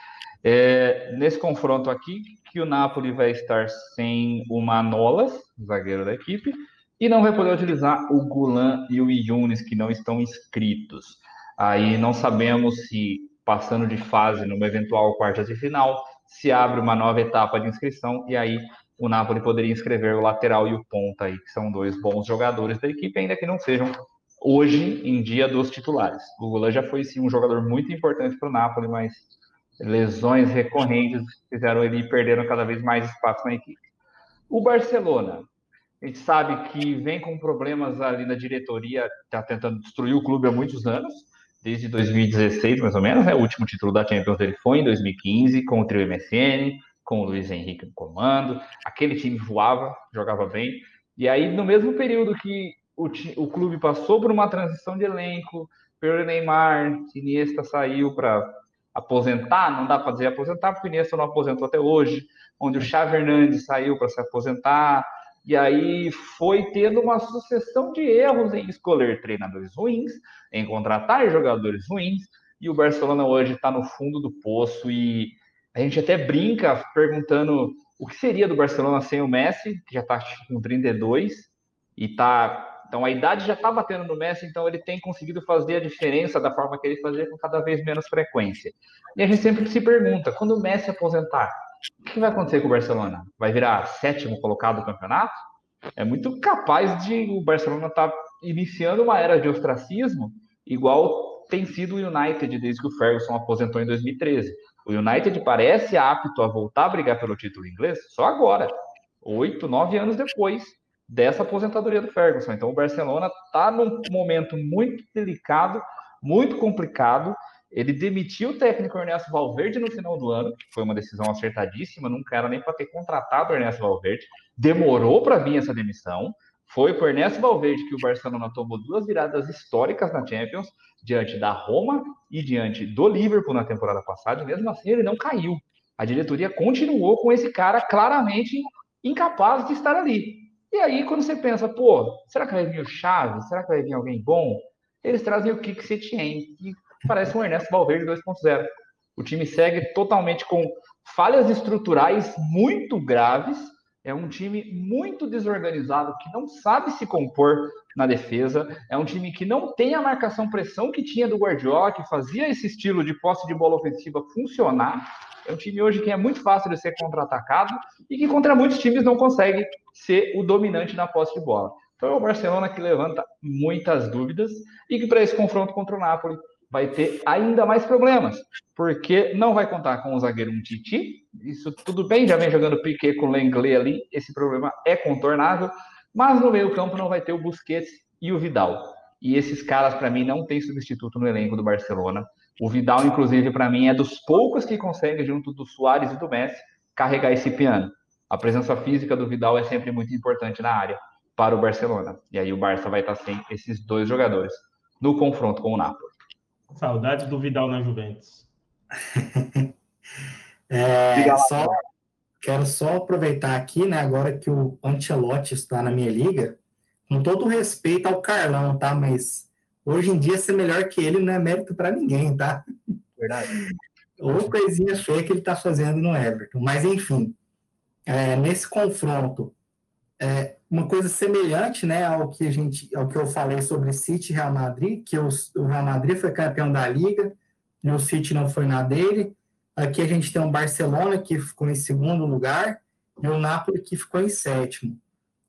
É, nesse confronto aqui, que o Napoli vai estar sem o Manolas, zagueiro da equipe, e não vai poder utilizar o Gulan e o Yunis, que não estão inscritos. Aí não sabemos se, passando de fase numa eventual quarta de final, se abre uma nova etapa de inscrição, e aí o Napoli poderia inscrever o lateral e o ponta aí, que são dois bons jogadores da equipe, ainda que não sejam hoje em dia dos titulares. O Gulan já foi sim um jogador muito importante para o Napoli, mas lesões recorrentes fizeram ele perderam cada vez mais espaço na equipe. O Barcelona, a gente sabe que vem com problemas ali na diretoria, está tentando destruir o clube há muitos anos, desde 2016 mais ou menos, né? O último título da Champions ele foi em 2015 com o trio MSN, com o Luiz Henrique no comando. Aquele time voava, jogava bem. E aí, no mesmo período que o, o clube passou por uma transição de elenco, pelo Neymar, Iniesta saiu para aposentar, não dá para dizer aposentar, porque o Iniesta não aposentou até hoje, onde o Xavi Hernandes saiu para se aposentar, e aí foi tendo uma sucessão de erros em escolher treinadores ruins, em contratar jogadores ruins, e o Barcelona hoje está no fundo do poço e a gente até brinca perguntando o que seria do Barcelona sem o Messi, que já está com 32 e tá então a idade já está batendo no Messi, então ele tem conseguido fazer a diferença da forma que ele fazia com cada vez menos frequência. E a gente sempre se pergunta, quando o Messi aposentar, o que vai acontecer com o Barcelona? Vai virar sétimo colocado do campeonato? É muito capaz de o Barcelona estar tá iniciando uma era de ostracismo, igual tem sido o United desde que o Ferguson aposentou em 2013. O United parece apto a voltar a brigar pelo título inglês só agora, oito, nove anos depois dessa aposentadoria do Ferguson. Então o Barcelona está num momento muito delicado, muito complicado. Ele demitiu o técnico Ernesto Valverde no final do ano, que foi uma decisão acertadíssima, não era nem para ter contratado o Ernesto Valverde. Demorou para vir essa demissão. Foi por Ernesto Valverde que o Barcelona tomou duas viradas históricas na Champions, diante da Roma e diante do Liverpool na temporada passada, e mesmo assim ele não caiu. A diretoria continuou com esse cara claramente incapaz de estar ali. E aí, quando você pensa, pô, será que vai vir o Chaves? Será que vai vir alguém bom? Eles trazem o Kik Setien, que parece um Ernesto Valverde 2.0. O time segue totalmente com falhas estruturais muito graves. É um time muito desorganizado, que não sabe se compor na defesa. É um time que não tem a marcação-pressão que tinha do Guardiola, que fazia esse estilo de posse de bola ofensiva funcionar. É um time hoje que é muito fácil de ser contra-atacado e que contra muitos times não consegue ser o dominante na posse de bola. Então é o Barcelona que levanta muitas dúvidas e que para esse confronto contra o Napoli vai ter ainda mais problemas, porque não vai contar com o zagueiro um Titi, isso tudo bem, já vem jogando Piquet com o Lenglet ali, esse problema é contornável, mas no meio campo não vai ter o Busquets e o Vidal. E esses caras, para mim, não tem substituto no elenco do Barcelona. O Vidal, inclusive, para mim, é dos poucos que consegue, junto do Soares e do Messi, carregar esse piano. A presença física do Vidal é sempre muito importante na área para o Barcelona. E aí o Barça vai estar sem esses dois jogadores no confronto com o Napoli. Saudades do Vidal na Juventus. é, só, quero só aproveitar aqui, né, agora que o Ancelotti está na minha liga, com todo respeito ao Carlão, tá? Mas Hoje em dia, ser melhor que ele não é mérito para ninguém, tá? Verdade. Ou coisinha feia que ele está fazendo no Everton. Mas, enfim, é, nesse confronto, é, uma coisa semelhante né, ao, que a gente, ao que eu falei sobre City e Real Madrid, que o, Real Madrid foi campeão da Liga e o City não foi na dele. Aqui a gente tem o Barcelona, que ficou em segundo lugar, e o Napoli, que ficou em sétimo.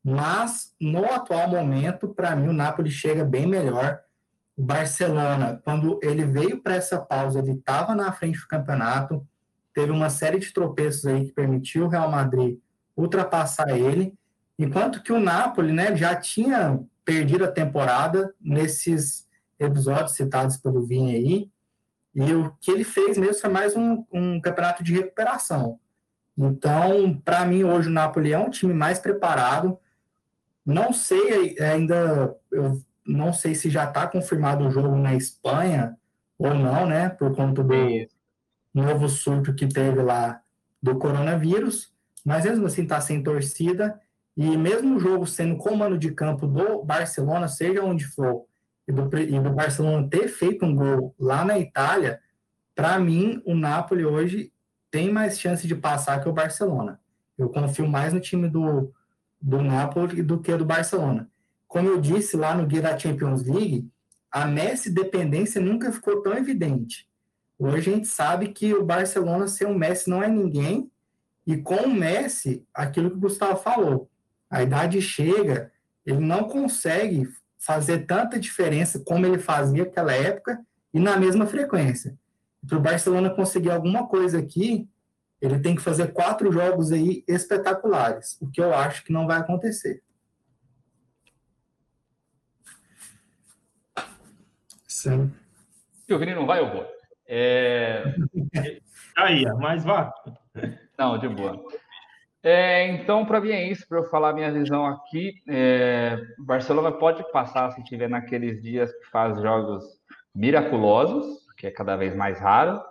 Mas, no atual momento, para mim, o Napoli chega bem melhor o Barcelona, quando ele veio para essa pausa, ele estava na frente do campeonato, teve uma série de tropeços aí que permitiu o Real Madrid ultrapassar ele, enquanto que o Napoli, né, já tinha perdido a temporada nesses episódios citados pelo Vinha aí, e o que ele fez mesmo foi mais um, um campeonato de recuperação. Então, para mim, hoje o Napoli é um time mais preparado. Não sei ainda, eu não sei se já está confirmado o jogo na Espanha ou não, né? Por conta do novo surto que teve lá do coronavírus, mas mesmo assim está sem torcida. E mesmo o jogo sendo comando de campo do Barcelona, seja onde for, e do, e do Barcelona ter feito um gol lá na Itália, para mim, o Napoli hoje tem mais chance de passar que o Barcelona. Eu confio mais no time do, do Napoli do que do Barcelona. Como eu disse lá no guia da Champions League, a Messi dependência nunca ficou tão evidente. Hoje a gente sabe que o Barcelona sem o Messi não é ninguém, e com o Messi, aquilo que o Gustavo falou, a idade chega, ele não consegue fazer tanta diferença como ele fazia naquela época e na mesma frequência. Para o Barcelona conseguir alguma coisa aqui, ele tem que fazer quatro jogos aí espetaculares, o que eu acho que não vai acontecer. Sim. Se o Vini não vai, eu vou. É... Aí, mas vá. Não, de boa. É, então, para mim é isso, para eu falar minha visão aqui. É, Barcelona pode passar se tiver naqueles dias que faz jogos miraculosos, que é cada vez mais raro.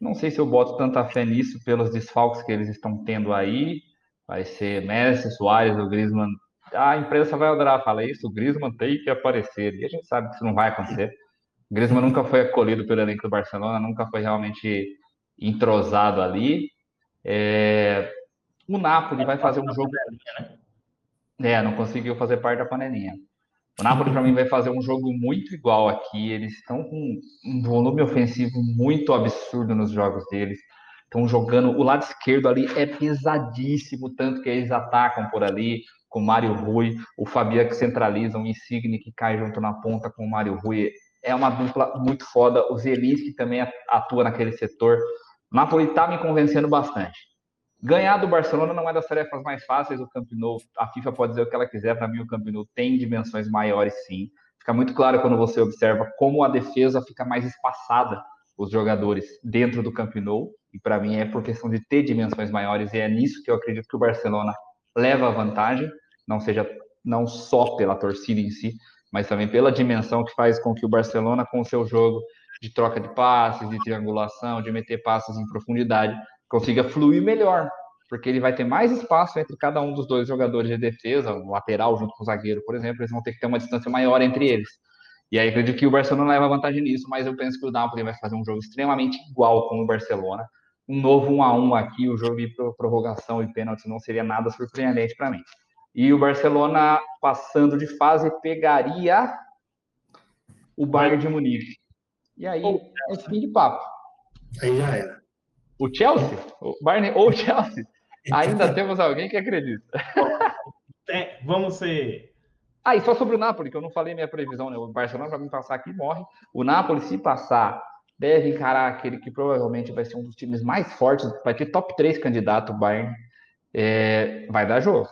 Não sei se eu boto tanta fé nisso pelos desfalques que eles estão tendo aí. Vai ser Messi, Soares, o Griezmann. A imprensa vai adorar falar isso, o Griezmann tem que aparecer. E a gente sabe que isso não vai acontecer. O Griezmann nunca foi acolhido pelo elenco do Barcelona, nunca foi realmente entrosado ali. É, o Napoli vai fazer um jogo. É, não conseguiu fazer parte da panelinha. O Napoli, para mim, vai fazer um jogo muito igual aqui. Eles estão com um volume ofensivo muito absurdo nos jogos deles. Estão jogando. O lado esquerdo ali é pesadíssimo, tanto que eles atacam por ali com o Mário Rui, o Fabia que centraliza, o Insigne que cai junto na ponta com o Mário Rui. É uma dupla muito foda. O Zelinski também atua naquele setor. O Napoli está me convencendo bastante. Ganhar do Barcelona não é das tarefas mais fáceis. O Camp Nou, a FIFA pode dizer o que ela quiser. Para mim, o Camp Nou tem dimensões maiores, sim. Fica muito claro quando você observa como a defesa fica mais espaçada, os jogadores dentro do Camp Nou. E para mim é por questão de ter dimensões maiores. E é nisso que eu acredito que o Barcelona leva a vantagem. Não seja não só pela torcida em si, mas também pela dimensão que faz com que o Barcelona, com o seu jogo de troca de passes, de triangulação, de meter passes em profundidade, consiga fluir melhor, porque ele vai ter mais espaço entre cada um dos dois jogadores de defesa, o lateral junto com o zagueiro, por exemplo, eles vão ter que ter uma distância maior entre eles. E aí acredito que o Barcelona leva vantagem nisso, mas eu penso que o Napoli vai fazer um jogo extremamente igual com o Barcelona. Um novo 1 a 1 aqui, o jogo de prorrogação e pênalti não seria nada surpreendente para mim. E o Barcelona passando de fase pegaria o Bayern de Munique. E aí é fim de papo. Aí já era. O Chelsea? O Bayern ou o Chelsea? Ainda temos alguém que acredita. É, vamos ser. Ah, e só sobre o Napoli, que eu não falei minha previsão, né? O Barcelona, para mim passar aqui, morre. O Napoli, se passar, deve encarar aquele que provavelmente vai ser um dos times mais fortes, vai ter top 3 candidato, o Bayern. É, vai dar jogo.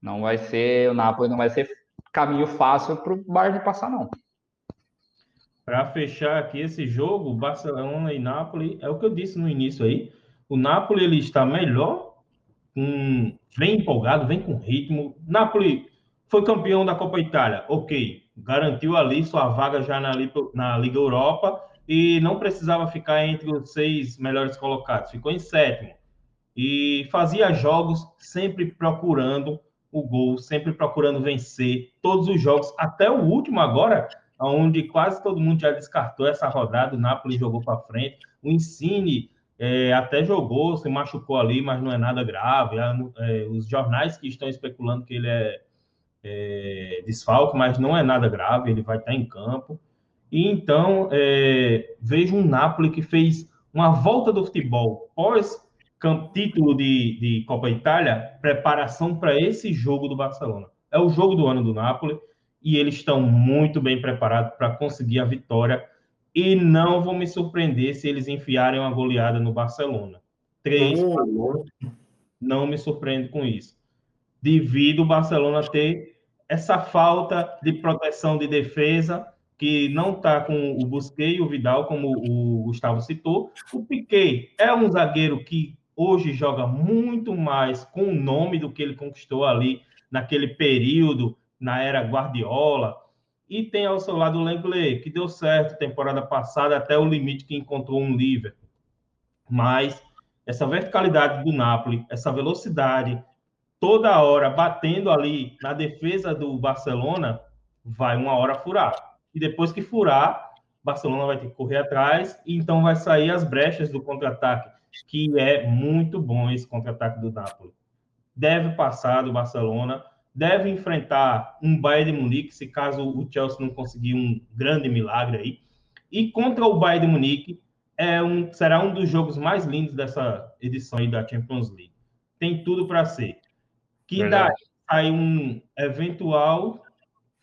Não vai ser, o Napoli não vai ser caminho fácil para o Bayern passar, não. Para fechar aqui esse jogo, Barcelona e Napoli, é o que eu disse no início aí. O Napoli ele está melhor, um, vem empolgado, vem com ritmo. Napoli foi campeão da Copa Itália, ok, garantiu ali sua vaga já na, na Liga Europa e não precisava ficar entre os seis melhores colocados, ficou em sétimo. E fazia jogos sempre procurando o gol, sempre procurando vencer todos os jogos, até o último agora, onde quase todo mundo já descartou essa rodada, o Napoli jogou para frente, o Insigne é, até jogou, se machucou ali, mas não é nada grave. É, os jornais que estão especulando que ele é, é, desfalque, mas não é nada grave, ele vai estar em campo. E então é, vejo um Napoli que fez uma volta do futebol pós título de, de Copa Itália, preparação para esse jogo do Barcelona. É o jogo do ano do Napoli e eles estão muito bem preparados para conseguir a vitória. E não vou me surpreender se eles enfiarem uma goleada no Barcelona. Três. Oh. Não me surpreendo com isso. Devido o Barcelona ter essa falta de proteção de defesa, que não está com o Busquets e o Vidal, como o Gustavo citou. O Piquet é um zagueiro que hoje joga muito mais com o nome do que ele conquistou ali naquele período na era Guardiola. E tem ao seu lado o Lenglet, que deu certo temporada passada até o limite que encontrou um Liverpool. Mas essa verticalidade do Napoli, essa velocidade, toda hora batendo ali na defesa do Barcelona, vai uma hora furar. E depois que furar, Barcelona vai ter que correr atrás e então vai sair as brechas do contra-ataque, que é muito bom esse contra-ataque do Napoli. Deve passar do Barcelona, deve enfrentar um Bayern de Munique, se caso o Chelsea não conseguir um grande milagre aí. E contra o Bayern de Munique, é um, será um dos jogos mais lindos dessa edição aí da Champions League. Tem tudo para ser. Que dá aí um eventual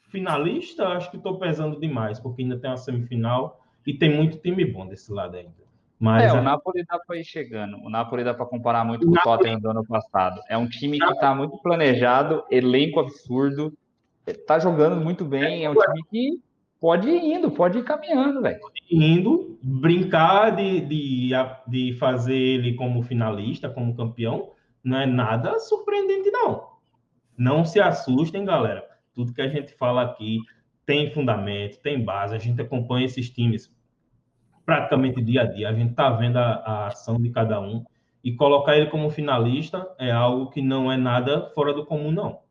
finalista, acho que estou pesando demais, porque ainda tem uma semifinal e tem muito time bom desse lado ainda. Mas é, o Napoli dá para ir chegando. O Napoli dá para comparar muito com o Tottenham do ano passado. É um time que está muito planejado, elenco absurdo, está jogando muito bem. É um time que pode ir indo, pode ir caminhando, velho. Indo, brincar de, de, de fazer ele como finalista, como campeão, não é nada surpreendente, não. Não se assustem, galera. Tudo que a gente fala aqui tem fundamento, tem base. A gente acompanha esses times praticamente dia a dia. A gente está vendo a, a, ação de cada um. E colocar ele como finalista é algo que não é nada fora do comum, não.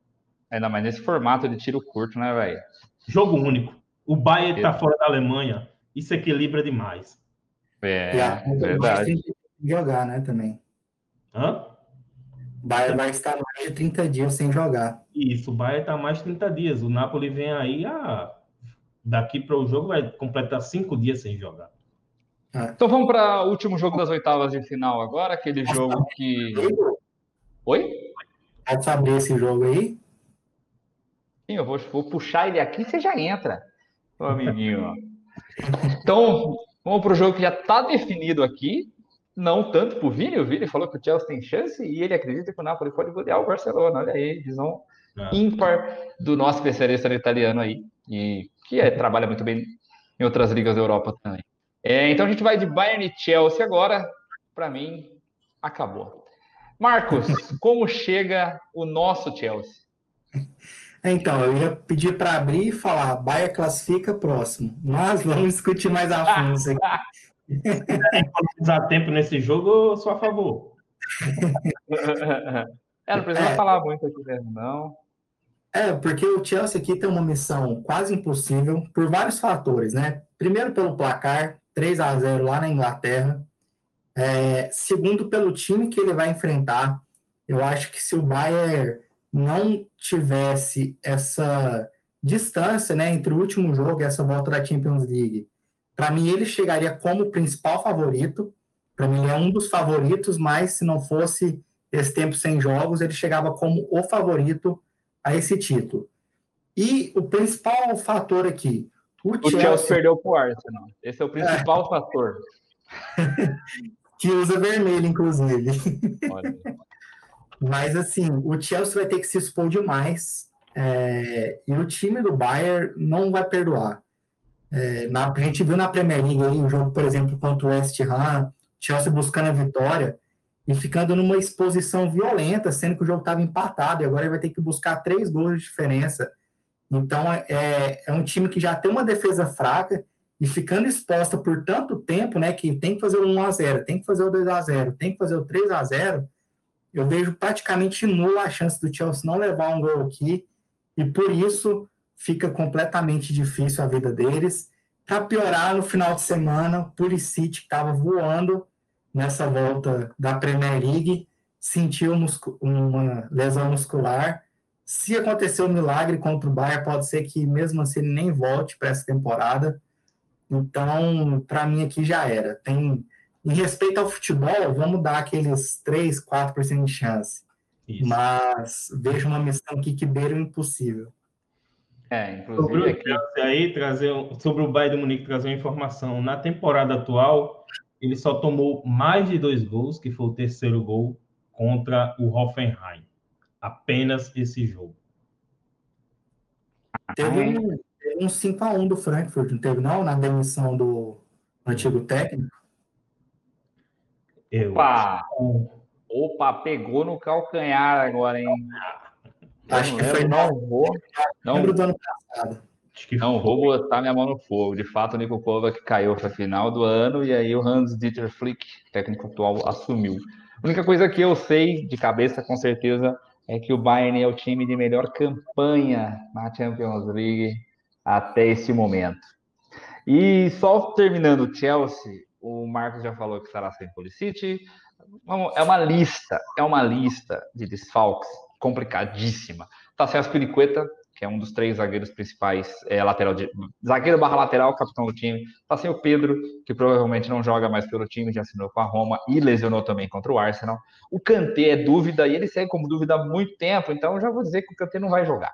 Ainda mais nesse formato de tiro curto, né, velho? Jogo único. O Bayern está fora da Alemanha. Isso equilibra demais. É, é verdade. Jogar, né, também. Hã? Bayern vai estar mais de 30 dias sem jogar. Isso, o Bayern está mais de 30 dias. O Napoli vem aí, a... daqui para o jogo vai completar cinco dias sem jogar. É. Então vamos para o último jogo das oitavas de final agora, aquele jogo que. Oi? Pode abrir esse jogo aí? Sim, eu vou, vou puxar ele aqui e você já entra. Ô, amiguinho. Então, vamos para o jogo que já está definido aqui não tanto para o Vini, o Vini falou que o Chelsea tem chance e ele acredita que o Napoli pode golear o Barcelona. Olha aí, visão é. ímpar do nosso especialista italiano aí, e que é, trabalha muito bem em outras ligas da Europa também. É, então a gente vai de Bayern e Chelsea agora. Para mim, acabou. Marcos, como chega o nosso Chelsea? Então, eu ia pedir para abrir e falar, Bayern classifica próximo, mas vamos discutir mais a fundo isso aqui. usar tempo nesse jogo, eu sou a favor. é, não precisa é. falar muito aqui mesmo, não. É, porque o Chelsea aqui tem uma missão quase impossível por vários fatores, né? Primeiro pelo placar, 3 a 0 lá na Inglaterra. É, segundo pelo time que ele vai enfrentar. Eu acho que se o Bayern não tivesse essa distância, né, entre o último jogo e essa volta da Champions League, para mim, ele chegaria como principal favorito. Para mim, ele é um dos favoritos, mas se não fosse esse tempo sem jogos, ele chegava como o favorito a esse título. E o principal fator aqui. O, o Chelsea... Chelsea perdeu para o Arsenal. Esse é o principal é. fator. que usa vermelho, inclusive. Mas, assim, o Chelsea vai ter que se expor demais. É... e o time do Bayern não vai perdoar. É, na, a gente viu na Premier League aí, um jogo, por exemplo, contra o West Ham, Chelsea buscando a vitória e ficando numa exposição violenta, sendo que o jogo estava empatado e agora ele vai ter que buscar três gols de diferença. Então, é, é, é um time que já tem uma defesa fraca e ficando exposta por tanto tempo, né, que tem que fazer o 1 a 0 tem que fazer o 2 a 0 tem que fazer o 3 a 0 eu vejo praticamente nula a chance do Chelsea não levar um gol aqui e por isso fica completamente difícil a vida deles. Para piorar, no final de semana, o Pulisic estava voando nessa volta da Premier League, sentiu uma lesão muscular. Se acontecer um milagre contra o Bayern, pode ser que mesmo assim ele nem volte para essa temporada. Então, para mim aqui já era. Tem, em respeito ao futebol, vamos dar aqueles 3, 4% de chance. Isso. Mas vejo uma missão aqui que beira o impossível. É, inclusive sobre aqui... o aí trazer sobre o Bayern do Munique trazer uma informação. Na temporada atual, ele só tomou mais de dois gols, que foi o terceiro gol contra o Hoffenheim. Apenas esse jogo. Teve um, um 5x1 do Frankfurt, não teve não? Na demissão do antigo técnico? Eu. Opa! Opa, pegou no calcanhar agora, hein? Acho que foi não vou. Não, do ano passado. Não vou botar minha mão no fogo. De fato, o Nico Kovac caiu para final do ano e aí o Hans Dieter Flick, técnico atual, assumiu. A única coisa que eu sei de cabeça, com certeza, é que o Bayern é o time de melhor campanha na Champions League até esse momento. E só terminando o Chelsea, o Marcos já falou que estará sem Pulisic. É uma lista, é uma lista de desfalques complicadíssima. Tá sem Aspiricueta, que é um dos três zagueiros principais, é, lateral de, zagueiro barra lateral, capitão do time. Tá sem o Pedro, que provavelmente não joga mais pelo time, já assinou com a Roma e lesionou também contra o Arsenal. O Kanté é dúvida, e ele segue como dúvida há muito tempo, então já vou dizer que o Kanté não vai jogar.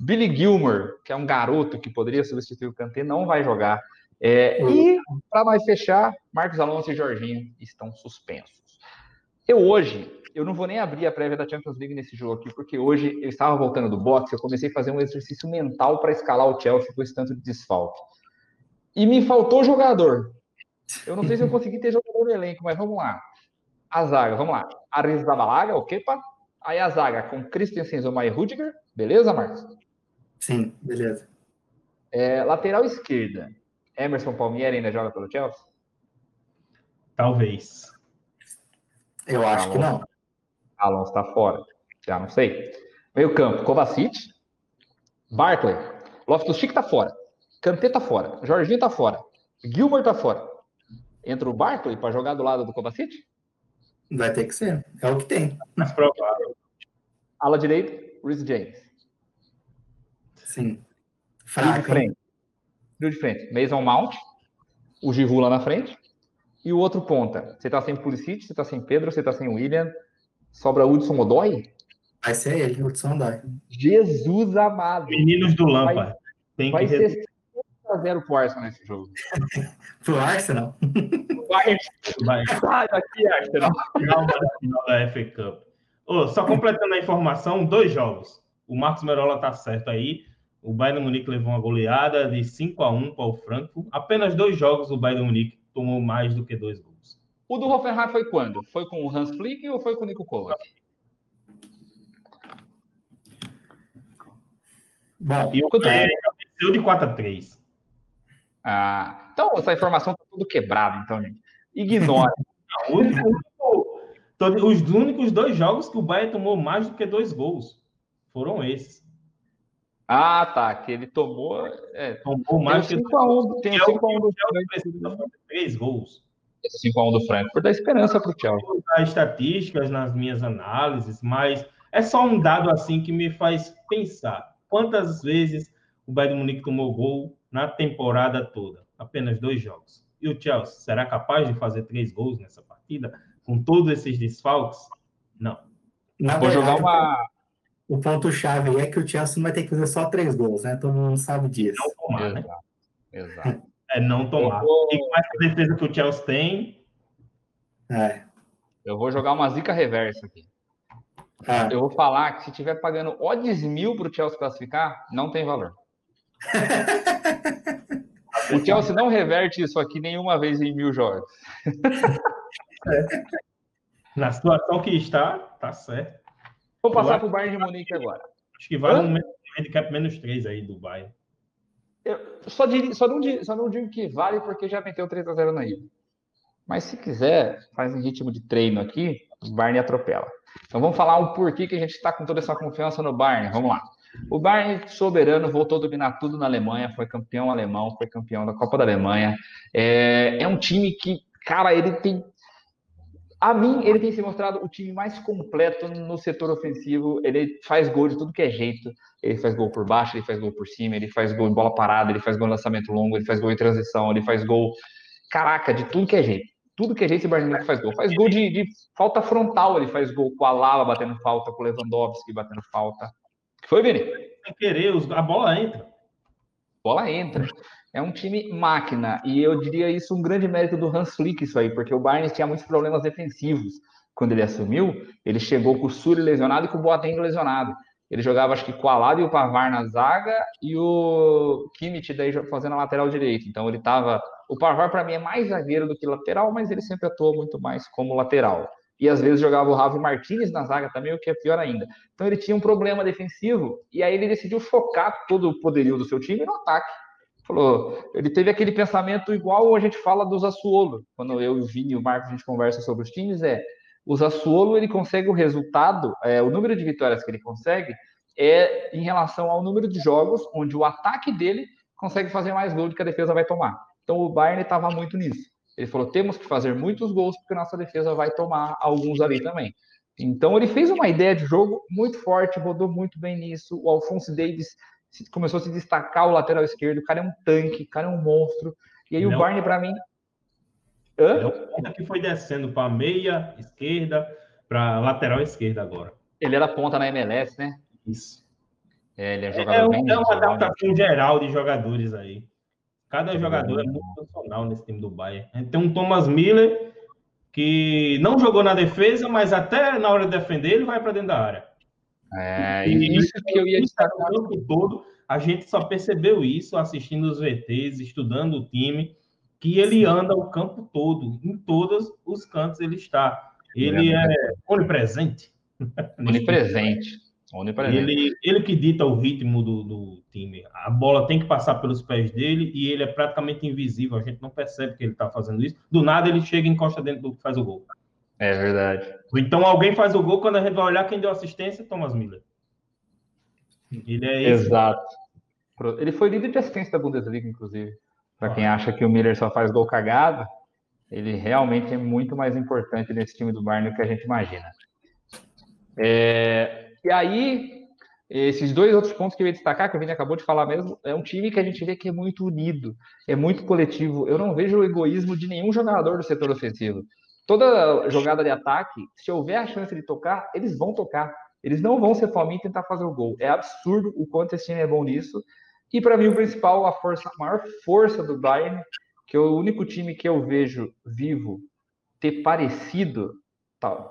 Billy Gilmore, que é um garoto que poderia substituir o Kanté, não vai jogar. É, e, para mais fechar, Marcos Alonso e Jorginho estão suspensos. Eu hoje eu não vou nem abrir a prévia da Champions League nesse jogo aqui, porque hoje eu estava voltando do boxe, eu comecei a fazer um exercício mental para escalar o Chelsea com esse tanto de desfalque. E me faltou jogador. Eu não sei se eu consegui ter jogador no elenco, mas vamos lá. A zaga, vamos lá. Aris da Balaga, o Kepa. Aí a zaga com Christensen, Zoma e Rudiger. Beleza, Marcos? Sim, beleza. É, lateral esquerda. Emerson Palmieri ainda joga pelo Chelsea? Talvez. Eu acho que não. Alonso está fora. Já não sei. Meio campo, Kovacic. Barkley. Loftus-Cheek tá fora. Kanté tá fora. Jorginho tá fora. Gilmore tá fora. Entra o Barkley para jogar do lado do Kovacic? Vai ter que ser. É o que tem. Provável. Ala direita, Rhys James. Sim. De Fraco, hein? frente. Frio de frente. Mason Mount. O Giroud lá na frente. E o outro ponta. Você tá sem Pulisic, você tá sem Pedro, você tá sem William. Sobra Hudson Odoi? Vai ser ele, Hudson Dói. Jesus amado. Meninos do Lampard. Tem que Vai ser 5x0 pro Arsenal nesse jogo. Pro Arsenal? Vai, vai sai daqui, Arsenal. calma da final da FA Cup. Ô, só completando a informação, dois jogos. O Marcos Merola tá certo aí. O Bayern Munique levou uma goleada de 5 a 1 para o Frankfurt. Apenas dois jogos o Bayern Munique tomou mais do que dois gols. O do Hoffenheim foi quando? Foi com o Hans Flick ou foi com o Nico Kovac? Bom, E o Quanto é, de 4 a 3. Ah, então, essa informação tá tudo quebrada, então, gente. Ignora. Único- todo- os únicos dois jogos que o Bayern tomou mais do que dois gols foram esses. ah, tá. Que ele tomou. É, Tomou tem mais do que 5x1 tem o 5x1 do Chelsea precisa fazer três gols. Esse 5x1 do Frankfurt dá esperança pro Chelsea. Vou usar estatísticas nas minhas análises, mas é só um dado assim que me faz pensar. Quantas vezes o Bayern Munique tomou gol na temporada toda? Apenas dois jogos. E o Chelsea será capaz de fazer três gols nessa partida com todos esses desfalques? Não. na Vou jogar uma. o ponto-chave aí é que o Chelsea não vai ter que fazer só três gols, né? Todo mundo sabe disso. Não tomar, né? Exato. É não tomar. Vou- E com essa defesa que o Chelsea tem, É. Eu vou jogar uma zica reversa aqui. Ah, Eu vou falar que se tiver pagando odds mil pro Chelsea classificar, não tem valor. O Chelsea não reverte isso aqui nenhuma vez em mil jogos. na situação que está, tá certo. Vou passar Eu pro Bayern de Munique agora. Acho que vale Hã? um handicap menos três aí do Bayern. Eu só, só não, só não digo que vale porque já meteu 3x0 na ida. Mas se quiser, faz em ritmo de treino aqui, o Bayern atropela. Então vamos falar o porquê que a gente está com toda essa confiança no Bayern. Vamos lá. O Bayern soberano voltou a dominar tudo na Alemanha, foi campeão alemão, foi campeão da Copa da Alemanha. É, é um time que, cara, ele tem. A mim, ele tem se mostrado o time mais completo no setor ofensivo. Ele faz gol de tudo que é jeito. Ele faz gol por baixo, ele faz gol por cima, ele faz gol em bola parada, ele faz gol em lançamento longo, ele faz gol em transição, ele faz gol. Caraca, de tudo que é jeito. Tudo que é jeito, esse Munique faz gol. Faz gol de, de falta frontal, ele faz gol com a Lava batendo falta, com o Lewandowski batendo falta. Foi, Vini? Sem querer, a bola entra. bola entra. É um time máquina. E eu diria isso um grande mérito do Hans Flick, isso aí, porque o Bayern tinha muitos problemas defensivos. Quando ele assumiu, ele chegou com o Suri lesionado e com o Boateng lesionado. Ele jogava, acho que com o Alado e o Pavar na zaga e o Kimmich daí fazendo a lateral direito. Então ele estava. O Pavar, para mim, é mais zagueiro do que lateral, mas ele sempre atuou muito mais como lateral. E às vezes jogava o Ravi Martinez na zaga também, o que é pior ainda. Então ele tinha um problema defensivo e aí ele decidiu focar todo o poderio do seu time no ataque. Falou, ele teve aquele pensamento igual a gente fala do Zassuolo. Quando eu o Vini e o Marcos a gente conversa sobre os times, é o Zassuolo ele consegue o resultado, é, o número de vitórias que ele consegue é em relação ao número de jogos onde o ataque dele consegue fazer mais gols do que a defesa vai tomar. Então o Bayern estava muito nisso. Ele falou: temos que fazer muitos gols porque nossa defesa vai tomar alguns ali também. Então ele fez uma ideia de jogo muito forte, rodou muito bem nisso. O Alphonse Davis começou a se destacar o lateral esquerdo. O cara é um tanque, o cara é um monstro. E aí Não. o Bayern, para mim. Hã? É o ponta que foi descendo para meia esquerda, para lateral esquerda agora. Ele era ponta na MLS, né? Isso. É, ele é É, jogador é bem é uma né? adaptação geral de jogadores aí. Cada É jogador é muito funcional nesse time do Bayern. A gente tem um Thomas Miller que não jogou na defesa, mas até na hora de defender ele vai para dentro da área. É, e isso que eu ia destacar. O tempo todo, a gente só percebeu isso assistindo os VTs, estudando o time, que ele anda o campo todo, em todos os cantos ele está. Ele é onipresente. Onipresente. onipresente. Ele, ele que dita o ritmo do, do time. A bola tem que passar pelos pés dele e ele é praticamente invisível. A gente não percebe que ele está fazendo isso. Do nada ele chega e encosta dentro do que faz o gol. É verdade. Então alguém faz o gol, quando a gente vai olhar quem deu assistência, Thomas Miller. Ele é esse. Exato. Ele foi líder de assistência da Bundesliga, inclusive. Para quem acha que o Miller só faz gol cagado, ele realmente é muito mais importante nesse time do Bayern do que a gente imagina. É, e aí, esses dois outros pontos que eu ia destacar, que o Vini acabou de falar mesmo, é um time que a gente vê que é muito unido, é muito coletivo. Eu não vejo o egoísmo de nenhum jogador do setor ofensivo. Toda jogada de ataque, se houver a chance de tocar, eles vão tocar. Eles não vão ser fominha e tentar fazer o gol. É absurdo o quanto esse time é bom nisso. E para mim, o principal, a força, a maior força do Bayern, que é o único time que eu vejo vivo ter parecido, tá,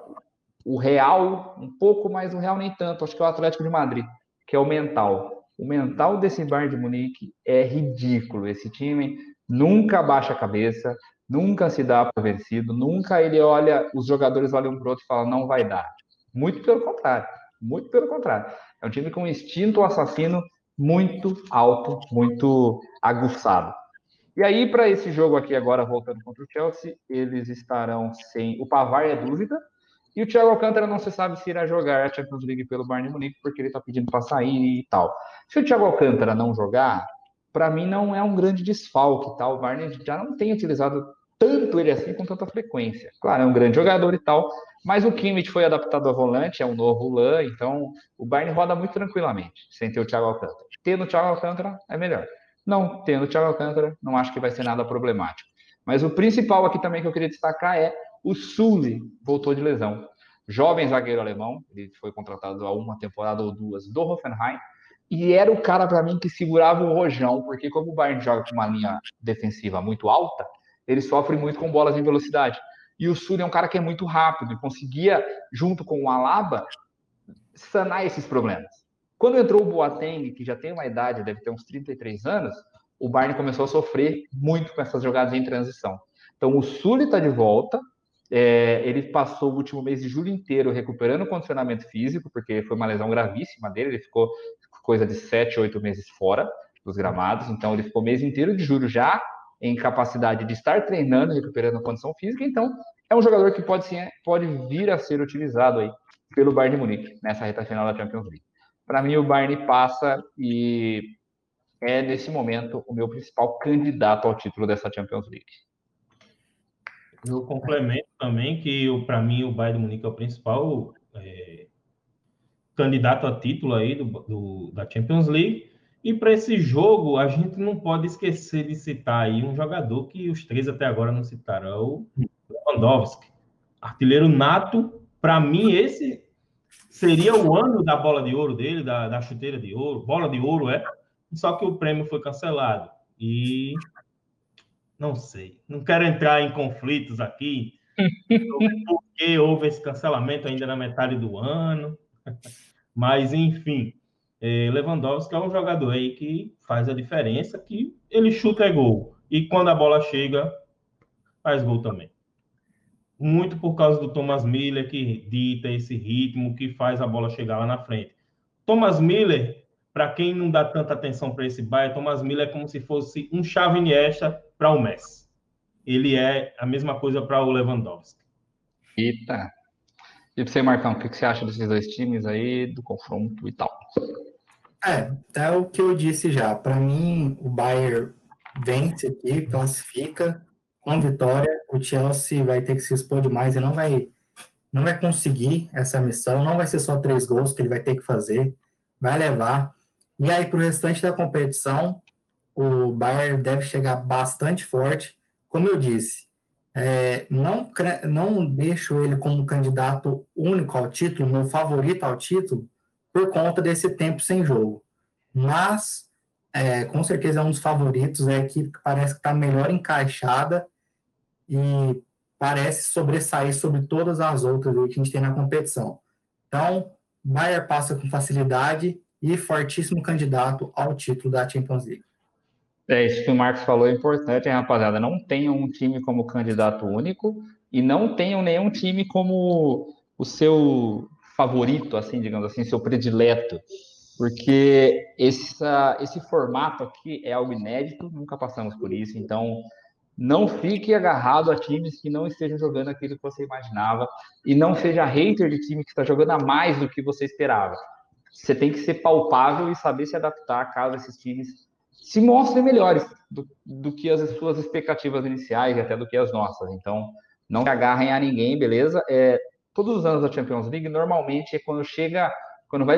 o Real, um pouco, mas o Real nem tanto, acho que é o Atlético de Madrid, que é o mental. O mental desse Bayern de Munique é ridículo. Esse time nunca baixa a cabeça, nunca se dá para vencido, nunca ele olha, os jogadores olham para o outro e falam, não vai dar. Muito pelo contrário, muito pelo contrário. É um time com um instinto assassino muito alto, muito aguçado. E aí, para esse jogo aqui agora, voltando contra o Chelsea, eles estarão sem. O Pavar é dúvida, e o Thiago Alcântara não se sabe se irá jogar a Champions League pelo Bayern de Munique, porque ele está pedindo para sair e tal. Se o Thiago Alcântara não jogar, para mim não é um grande desfalque, tal. O Bayern já não tem utilizado tanto ele assim com tanta frequência. Claro, é um grande jogador e tal, mas o Kimmich foi adaptado a volante, é um novo Lan, então o Bayern roda muito tranquilamente, sem ter o Thiago Alcântara. Tendo o Thiago Alcântara é melhor. Não tendo o Thiago Alcântara, não acho que vai ser nada problemático. Mas o principal aqui também que eu queria destacar é o Sully voltou de lesão. Jovem zagueiro alemão, ele foi contratado há uma temporada ou duas do Hoffenheim, e era o cara para mim que segurava o rojão, porque como o Bayern joga com uma linha defensiva muito alta, ele sofre muito com bolas em velocidade. E o Sully é um cara que é muito rápido e conseguia, junto com o Alaba, sanar esses problemas. Quando entrou o Boateng, que já tem uma idade, deve ter uns 33 anos, o Bayern começou a sofrer muito com essas jogadas em transição. Então o Sully está de volta, é, ele passou o último mês de julho inteiro recuperando o condicionamento físico, porque foi uma lesão gravíssima dele, ele ficou coisa de sete, oito meses fora dos gramados, então ele ficou o mês inteiro de julho já em capacidade de estar treinando, recuperando a condição física, então é um jogador que pode, sim, pode vir a ser utilizado aí pelo Bayern de Munique nessa reta final da Champions League. Para mim, o Bayern passa e é, nesse momento, o meu principal candidato ao título dessa Champions League. Eu complemento também que, para mim, o Bayern de Munique é o principal é, candidato a título aí do, do, da Champions League. E para esse jogo, a gente não pode esquecer de citar aí um jogador que os três até agora não citaram, é o Lewandowski. Artilheiro nato, para mim, esse seria o ano da bola de ouro dele, da, da chuteira de ouro, bola de ouro, é. Só que o prêmio foi cancelado. E não sei. Não quero entrar em conflitos aqui sobre por que houve esse cancelamento ainda na metade do ano. Mas, enfim, Lewandowski é um jogador aí que faz a diferença, que ele chuta é gol. E quando a bola chega, faz gol também. Muito por causa do Thomas Miller, que dita esse ritmo, que faz a bola chegar lá na frente. Thomas Miller, para quem não dá tanta atenção para esse bairro, Thomas Miller é como se fosse um chave Iniesta para o Messi. Ele é a mesma coisa para o Lewandowski. Eita. E você, Marcão, o que você acha desses dois times aí, do confronto e tal? É, é o que eu disse já. Para mim, o Bayern vence aqui, classifica com vitória. O Chelsea vai ter que se expor demais e não vai, não vai conseguir essa missão. Não vai ser só três gols que ele vai ter que fazer. Vai levar. E aí, para o restante da competição, o Bayern deve chegar bastante forte. Como eu disse, é, não, não deixo ele como candidato único ao título, meu favorito ao título, por conta desse tempo sem jogo. Mas, é, com certeza, é um dos favoritos. É a equipe que parece que está melhor encaixada e parece sobressair sobre todas as outras que a gente tem na competição. Então, Bayern passa com facilidade e fortíssimo candidato ao título da Champions League. É isso que o Marcos falou é importante, hein, rapaziada. Não tenha um time como candidato único, e não tenham nenhum time como o seu favorito, assim, digamos assim, seu predileto, porque essa, esse formato aqui é algo inédito, nunca passamos por isso, então não fique agarrado a times que não estejam jogando aquilo que você imaginava e não seja hater de time que está jogando a mais do que você esperava. Você tem que ser palpável e saber se adaptar caso esses times se mostrem melhores do, do que as suas expectativas iniciais e até do que as nossas. Então, não se agarrem a ninguém, beleza? É, todos os anos da Champions League, normalmente é quando chega, quando vai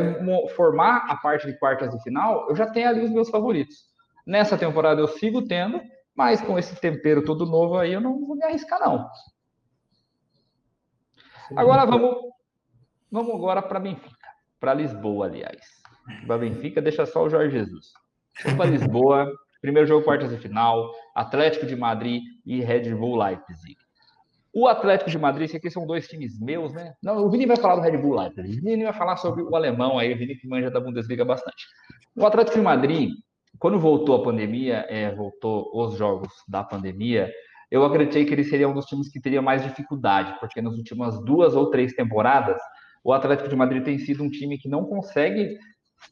formar a parte de quartas de final, eu já tenho ali os meus favoritos. Nessa temporada eu sigo tendo, mas com esse tempero todo novo aí, eu não vou me arriscar, não. Agora vamos, vamos agora para Benfica, para Lisboa, aliás. Para Benfica, deixa só o Jorge Jesus. Para Lisboa, primeiro jogo quartas de final, Atlético de Madrid e Red Bull Leipzig. O Atlético de Madrid, esse aqui são dois times meus, né? Não, o Vini vai falar do Red Bull Leipzig. O Vini vai falar sobre o alemão aí, o Vini que manja da Bundesliga bastante. O Atlético de Madrid, quando voltou a pandemia, é, voltou os jogos da pandemia, eu acreditei que ele seria um dos times que teria mais dificuldade, porque nas últimas duas ou três temporadas, o Atlético de Madrid tem sido um time que não consegue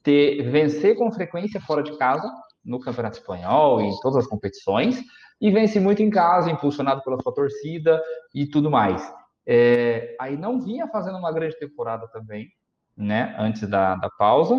ter, vencer com frequência fora de casa, no Campeonato Espanhol e em todas as competições, e vence muito em casa, impulsionado pela sua torcida e tudo mais. É, aí não vinha fazendo uma grande temporada também, né, antes da, da pausa,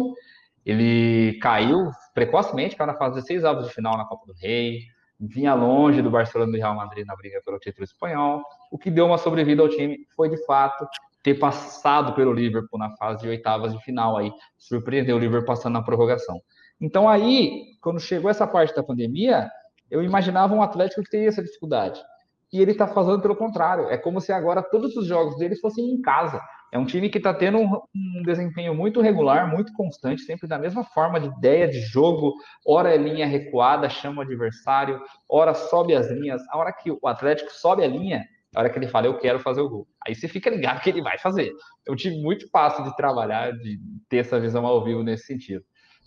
ele caiu precocemente, caiu na fase 16 avos de final na Copa do Rei, vinha longe do Barcelona e do Real Madrid na briga pelo título espanhol. O que deu uma sobrevida ao time foi, de fato, ter passado pelo Liverpool na fase de oitavas de final aí, surpreendeu o Liverpool passando na prorrogação. Então aí, quando chegou essa parte da pandemia, eu imaginava um Atlético que teria essa dificuldade. E ele está fazendo pelo contrário. É como se agora todos os jogos dele fossem em casa. É um time que está tendo um, desempenho muito regular, muito constante, sempre da mesma forma de ideia de jogo. Ora é linha recuada, chama o adversário, ora sobe as linhas. A hora que o Atlético sobe a linha, a hora que ele fala, eu quero fazer o gol. Aí você fica ligado que ele vai fazer. É um time muito fácil de trabalhar, de ter essa visão ao vivo nesse sentido.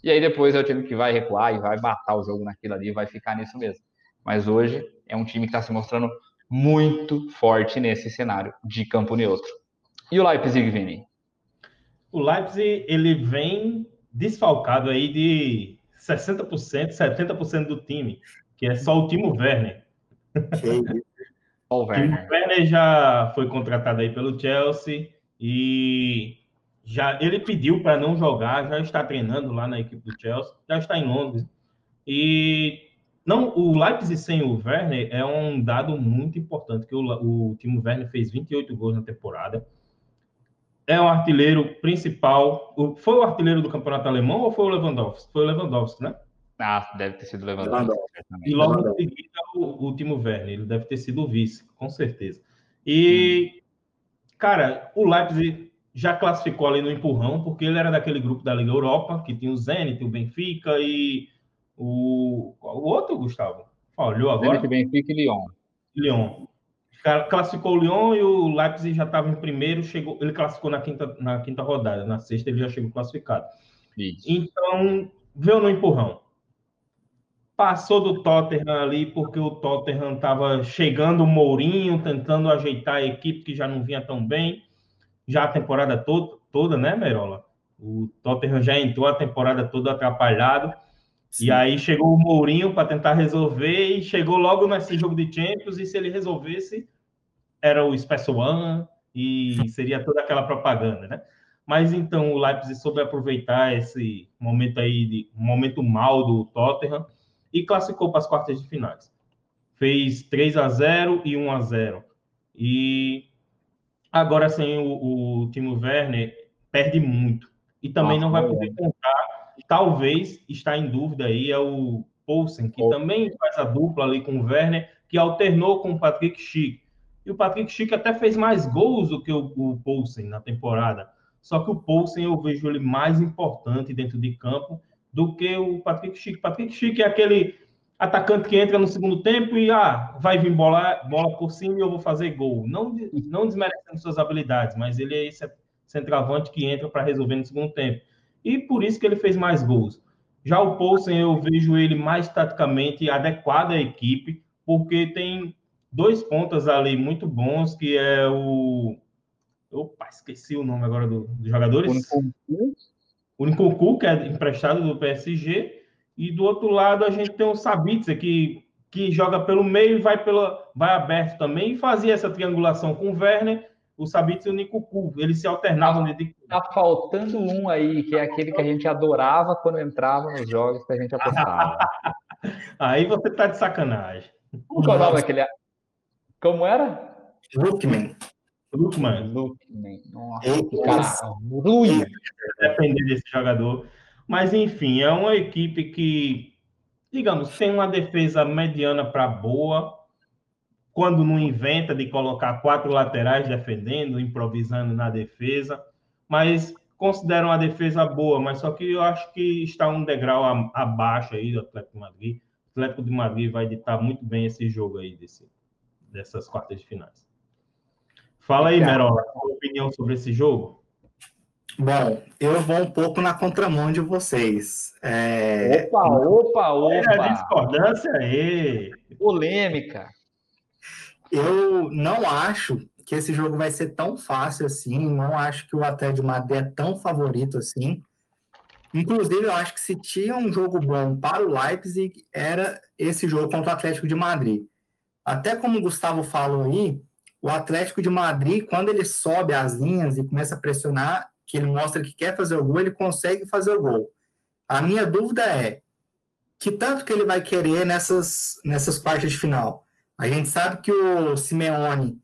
E aí depois é o time que vai recuar e vai matar o jogo naquilo ali, vai ficar nisso mesmo. Mas hoje é um time que está se mostrando muito forte nesse cenário de campo neutro. E o Leipzig, Vini? O Leipzig, ele vem desfalcado aí de 60%, 70% do time, que é só o Timo Werner. o Werner. Timo Werner já foi contratado aí pelo Chelsea e já ele pediu para não jogar, já está treinando lá na equipe do Chelsea, já está em Londres. E não, o Leipzig sem o Werner é um dado muito importante, que o, o Timo Werner fez 28 gols na temporada é o artilheiro principal. O, foi o artilheiro do campeonato alemão ou foi o Lewandowski? Foi o Lewandowski, né? Ah, deve ter sido o Lewandowski. E logo em seguida o, o Timo Werner, ele deve ter sido o vice, com certeza. E, hum. cara, o Leipzig já classificou ali no empurrão, porque ele era daquele grupo da Liga Europa, que tinha o Zenit, o Benfica e o, o outro, Gustavo? Olhou agora? Zenit, Benfica e Lyon. Lyon classificou o Lyon e o Leipzig já estava em primeiro, chegou, ele classificou na quinta, na quinta rodada, na sexta ele já chegou classificado. Isso. Então, veio no empurrão. Passou do Tottenham ali, porque o Tottenham estava chegando o Mourinho, tentando ajeitar a equipe que já não vinha tão bem, já a temporada toda, toda né, Merola? O Tottenham já entrou a temporada toda atrapalhado. Sim. E aí chegou o Mourinho para tentar resolver e chegou logo nesse jogo de Champions. E se ele resolvesse, era o Special One e seria toda aquela propaganda, né? Mas então o Leipzig soube aproveitar esse momento aí de momento mal do Tottenham e classificou para as quartas de finais. Fez 3 a 0 e 1 a 0. E agora sem o, o Timo Werner perde muito e também Nossa, não vai poder contar. Talvez está em dúvida aí é o Poulsen, que oh. também faz a dupla ali com o Werner, que alternou com o Patrick Schick. E o Patrick Schick até fez mais gols do que o, o Poulsen na temporada. Só que o Poulsen eu vejo ele mais importante dentro de campo do que o Patrick Schick. Patrick Schick é aquele atacante que entra no segundo tempo e ah, vai vir bola, bola por cima e eu vou fazer gol. Não, não desmerecendo suas habilidades, mas ele é esse centroavante que entra para resolver no segundo tempo. E por isso que ele fez mais gols. Já o Poulsen, eu vejo ele mais taticamente adequado à equipe, porque tem dois pontas ali muito bons, que é o. Opa, esqueci o nome agora do, dos jogadores. O Nkunku, que é emprestado do PSG. E do outro lado a gente tem o Sabitzer, que, que joga pelo meio e vai, pela, vai aberto também. E fazia essa triangulação com o Werner, o Sabitzer e o Nkunku. Eles se alternavam. Tá, tá faltando um aí, que é aquele que a gente adorava quando entrava nos jogos que a gente apostava. aí você tá de sacanagem. Como é o nome daquele como era? Lookman. Lookman. Lookman. Nossa, cara ruim. Depender desse jogador. Mas, enfim, é uma equipe que, digamos, tem uma defesa mediana para boa, quando não inventa de colocar quatro laterais defendendo, improvisando na defesa, mas consideram a defesa boa, mas só que eu acho que está um degrau abaixo aí do Atlético de Madrid. O Atlético de Madrid vai ditar muito bem esse jogo aí desse, dessas quartas de finais. Fala aí, Merola, sua opinião sobre esse jogo? Bom, eu vou um pouco na contramão de vocês. É... Opa, opa, opa! É discordância aí! Polêmica! Eu não acho que esse jogo vai ser tão fácil assim, não acho que o Atlético de Madrid é tão favorito assim. Inclusive, eu acho que se tinha um jogo bom para o Leipzig, era esse jogo contra o Atlético de Madrid. Até como o Gustavo falou aí, o Atlético de Madrid, quando ele sobe as linhas e começa a pressionar, que ele mostra que quer fazer o gol, ele consegue fazer o gol. A minha dúvida é que tanto que ele vai querer nessas, nessas quartas de final. A gente sabe que o Simeone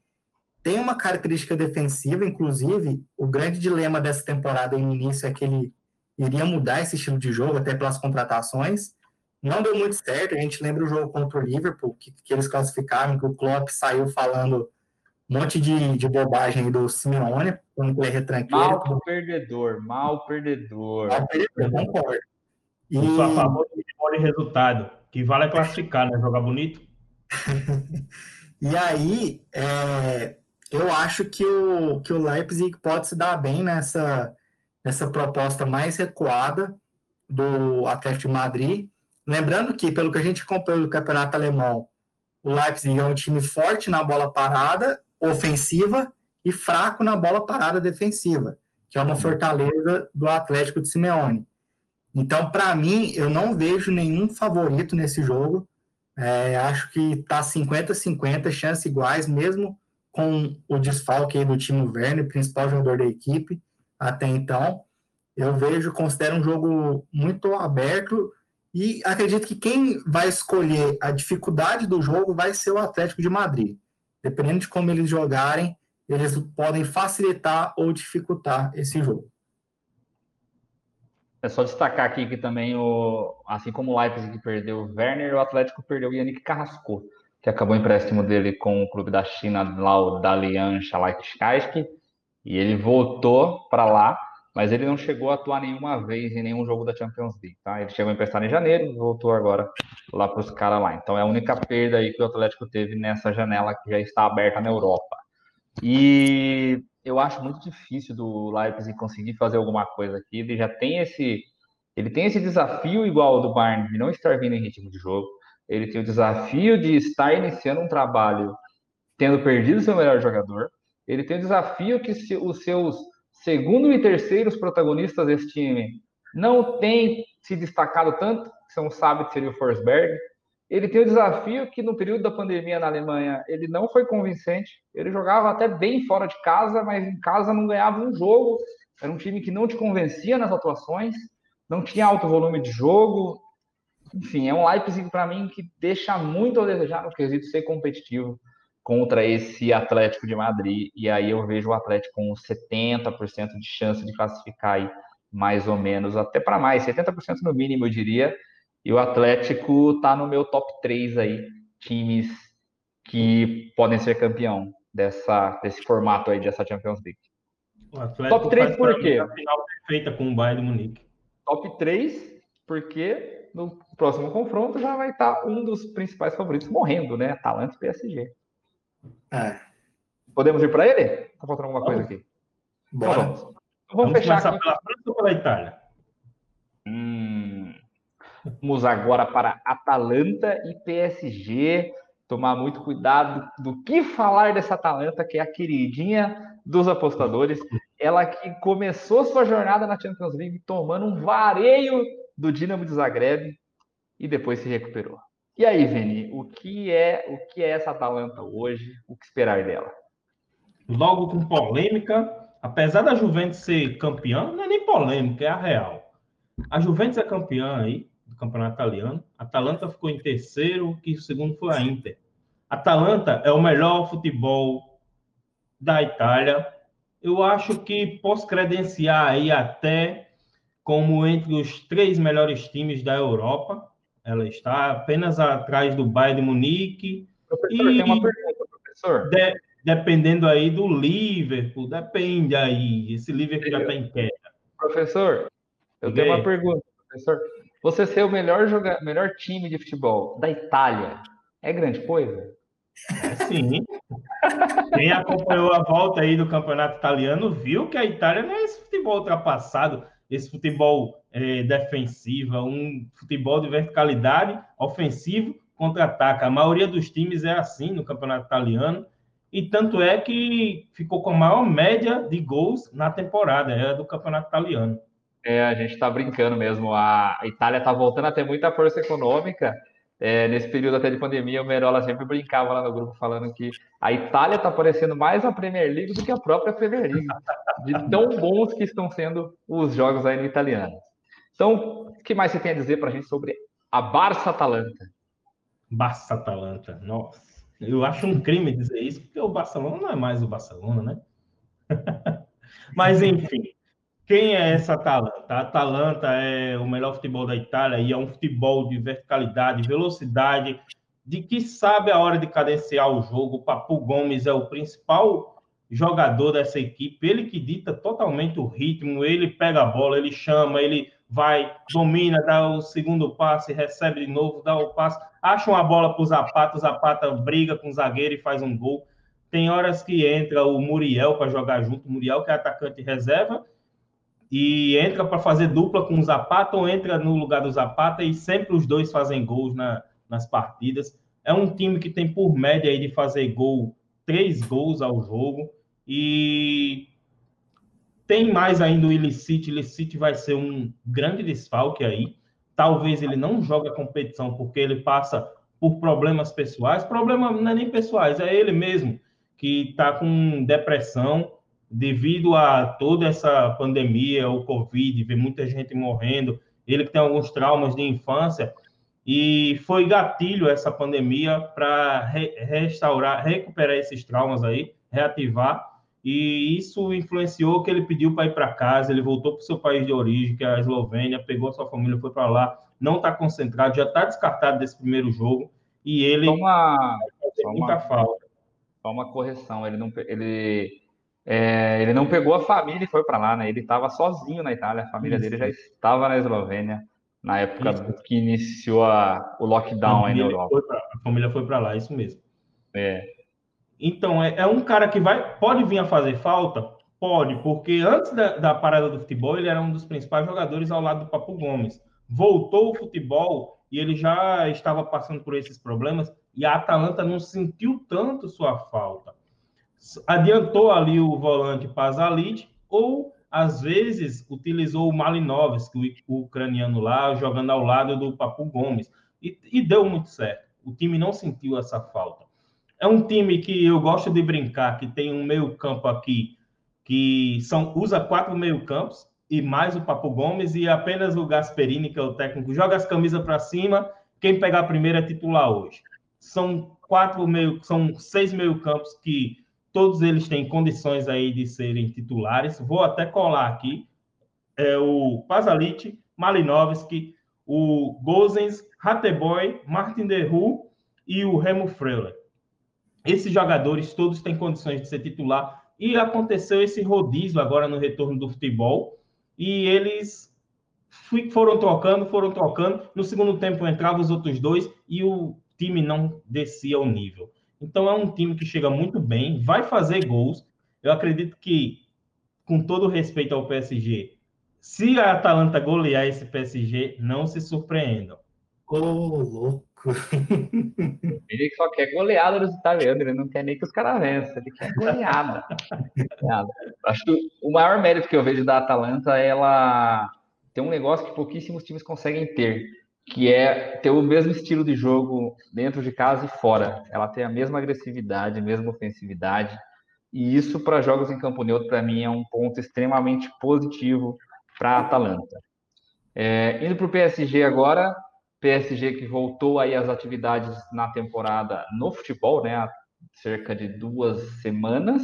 tem uma característica defensiva, inclusive, o grande dilema dessa temporada no início é que ele iria mudar esse estilo de jogo, até pelas contratações, não deu muito certo. A gente lembra o jogo contra o Liverpool, que, que eles classificaram, que o Klopp saiu falando um monte de, de bobagem do Simeone, como ele é retranqueiro. Mal como... perdedor, mal perdedor. Mal perdedor, concordo. E... Eu sou a favor de resultado, que vale classificar, né? Jogar bonito. e aí, é, eu acho que o, que o Leipzig pode se dar bem nessa, nessa proposta mais recuada do Atlético de Madrid, Lembrando que, pelo que a gente acompanhou do campeonato alemão, o Leipzig é um time forte na bola parada ofensiva e fraco na bola parada defensiva, que é uma fortaleza do Atlético de Simeone. Então, para mim, eu não vejo nenhum favorito nesse jogo. É, acho que está 50-50, chances iguais, mesmo com o desfalque do time Werner, principal jogador da equipe até então. Eu vejo, considero um jogo muito aberto e acredito que quem vai escolher a dificuldade do jogo vai ser o Atlético de Madrid. Dependendo de como eles jogarem, eles podem facilitar ou dificultar esse jogo. É só destacar aqui que também, o, assim como o Leipzig perdeu o Werner, o Atlético perdeu o Yannick Carrasco, que acabou o empréstimo dele com o clube da China, lá o Dalian Shalaitkaiski, e ele voltou para lá mas ele não chegou a atuar nenhuma vez em nenhum jogo da Champions League, tá? Ele chegou a emprestar em janeiro, voltou agora lá para os caras lá. Então é a única perda aí que o Atlético teve nessa janela que já está aberta na Europa. E eu acho muito difícil do Leipzig conseguir fazer alguma coisa aqui. Ele já tem esse, ele tem esse desafio igual ao do Bayern de não estar vindo em ritmo de jogo. Ele tem o desafio de estar iniciando um trabalho tendo perdido seu melhor jogador. Ele tem o desafio que se, os seus segundo e terceiros protagonistas desse time não tem se destacado tanto, não sabe que seria o Forsberg. Ele tem o desafio que no período da pandemia na Alemanha ele não foi convincente. Ele jogava até bem fora de casa, mas em casa não ganhava um jogo. Era um time que não te convencia nas atuações, não tinha alto volume de jogo. Enfim, é um Leipzig para mim que deixa muito a desejar no quesito ser competitivo contra esse Atlético de Madrid. E aí eu vejo o Atlético com 70% de chance de classificar aí, mais ou menos, até para mais, 70% no mínimo, eu diria. E o Atlético está no meu top 3 aí, times que podem ser campeão dessa, desse formato aí dessa Champions League. top 3 por quê? A final perfeita com o Bayern de Munique. Top 3 porque no próximo confronto já vai estar um dos principais favoritos morrendo, né? Atalanta e PSG. É. Podemos ir para ele? Está faltando alguma coisa aqui. Bora. Vamos. Então, vamos, vamos fechar aqui. pela França ou pela Itália? Hum, vamos agora para Atalanta e PSG. tomar muito cuidado do que falar dessa Atalanta, que é a queridinha dos apostadores. Ela que começou sua jornada na Champions League tomando um vareio do Dinamo de Zagreb e depois se recuperou. E aí, Vini, o que é o que é essa Atalanta hoje? O que esperar dela? Logo com polêmica, apesar da Juventus ser campeã, não é nem polêmica, é a real. A Juventus é campeã aí do campeonato italiano. A Atalanta ficou em terceiro, que o segundo foi a Inter. A Atalanta é o melhor futebol da Itália. Eu acho que posso credenciar aí até como entre os três melhores times da Europa. Ela está apenas atrás do Bayern de Munique. Professor, e... tem uma pergunta, professor. De, dependendo aí do Liverpool, depende aí. Esse Liverpool já está em queda. Professor, eu tenho uma pergunta, professor. Você ser o melhor, joga... melhor time de futebol da Itália é grande coisa? Sim. Quem acompanhou a volta aí do campeonato italiano viu que a Itália não é esse futebol ultrapassado, esse futebol é, defensivo, um futebol de verticalidade, ofensivo, contra-ataca. A maioria dos times é assim no campeonato italiano. E tanto é que ficou com a maior média de gols na temporada, é do campeonato italiano. É, a gente está brincando mesmo. A Itália está voltando a ter muita força econômica. É, nesse período até de pandemia, o Merola sempre brincava lá no grupo falando que a Itália está parecendo mais a Premier League do que a própria Premier League, de tão bons que estão sendo os jogos aí no italiano. Então, o que mais você tem a dizer para a gente sobre a Barça Atalanta? Barça Atalanta, nossa. Eu acho um crime dizer isso, porque o Barcelona não é mais o Barcelona, né? Mas, enfim, quem é essa Atalanta? A Atalanta é o melhor futebol da Itália e é um futebol de verticalidade, velocidade, de que sabe a hora de cadenciar o jogo. O Papu Gomes é o principal jogador dessa equipe, ele que dita totalmente o ritmo, ele pega a bola, ele chama, ele vai, domina, dá o segundo passe, recebe de novo, dá o passe, acha uma bola para o Zapata, o Zapata briga com o zagueiro e faz um gol. Tem horas que entra o Muriel para jogar junto, o Muriel que é atacante reserva, e entra para fazer dupla com o Zapata ou entra no lugar do Zapata e sempre os dois fazem gols na, nas partidas. É um time que tem por média aí de fazer gol, três gols ao jogo e tem mais ainda o Illicit. O Illicit vai ser um grande desfalque aí. Talvez ele não jogue a competição porque ele passa por problemas pessoais. Problema não é nem pessoais, é ele mesmo que está com depressão devido a toda essa pandemia, o Covid, ver muita gente morrendo, ele que tem alguns traumas de infância, e foi gatilho essa pandemia para re restaurar, recuperar esses traumas aí, reativar, e isso influenciou que ele pediu para ir para casa, ele voltou para o seu país de origem, que é a Eslovênia, pegou sua família, foi para lá, não está concentrado, já está descartado desse primeiro jogo, e ele só uma, só muita uma, falta. Só uma correção, ele não ele é, ele não pegou a família e foi para lá, né? Ele estava sozinho na Itália, a família isso. dele já estava na Eslovênia na época isso. que iniciou a, o lockdown aí na Europa. Pra, a família foi para lá, isso mesmo. É. Então, é, é, um cara que vai, pode vir a fazer falta? Pode, porque antes da, da, parada do futebol, ele era um dos principais jogadores ao lado do Papo Gomes. Voltou o futebol e ele já estava passando por esses problemas e a Atalanta não sentiu tanto sua falta adiantou ali o volante Pazalit, ou às vezes utilizou o Malinovski, o ucraniano lá, jogando ao lado do Papu Gomes. E, e, deu muito certo. O time não sentiu essa falta. É um time que eu gosto de brincar, que tem um meio-campo aqui que são, usa quatro meio-campos e mais o Papo Gomes e apenas o Gasperini, que é o técnico, joga as camisas para cima. Quem pegar primeiro é titular hoje. São quatro meio, são seis meio-campos que todos eles têm condições aí de serem titulares. Vou até colar aqui. É o Pazalit, Malinovski, o Gozens, Rateboy, Martin Derru e o Remo Freuler. Esses jogadores todos têm condições de ser titular e aconteceu esse rodízio agora no retorno do futebol e eles foram trocando, foram trocando. No segundo tempo entravam os outros dois e o time não descia o nível. Então é um time que chega muito bem, vai fazer gols. Eu acredito que, com todo respeito ao PSG, se a Atalanta golear esse PSG, não se surpreendam. Ô, oh, louco. Ele só quer goleada dos italianos, ele não quer nem que os caras vençam, ele quer goleada. Acho que o maior mérito que eu vejo da Atalanta é ela tem um negócio que pouquíssimos times conseguem ter, que é ter o mesmo estilo de jogo dentro de casa e fora. Ela tem a mesma agressividade, a mesma ofensividade, e isso para jogos em campo neutro, para mim, é um ponto extremamente positivo para a Atalanta. É, indo para o PSG agora, PSG que voltou aí às atividades na temporada no futebol, né, há cerca de duas semanas.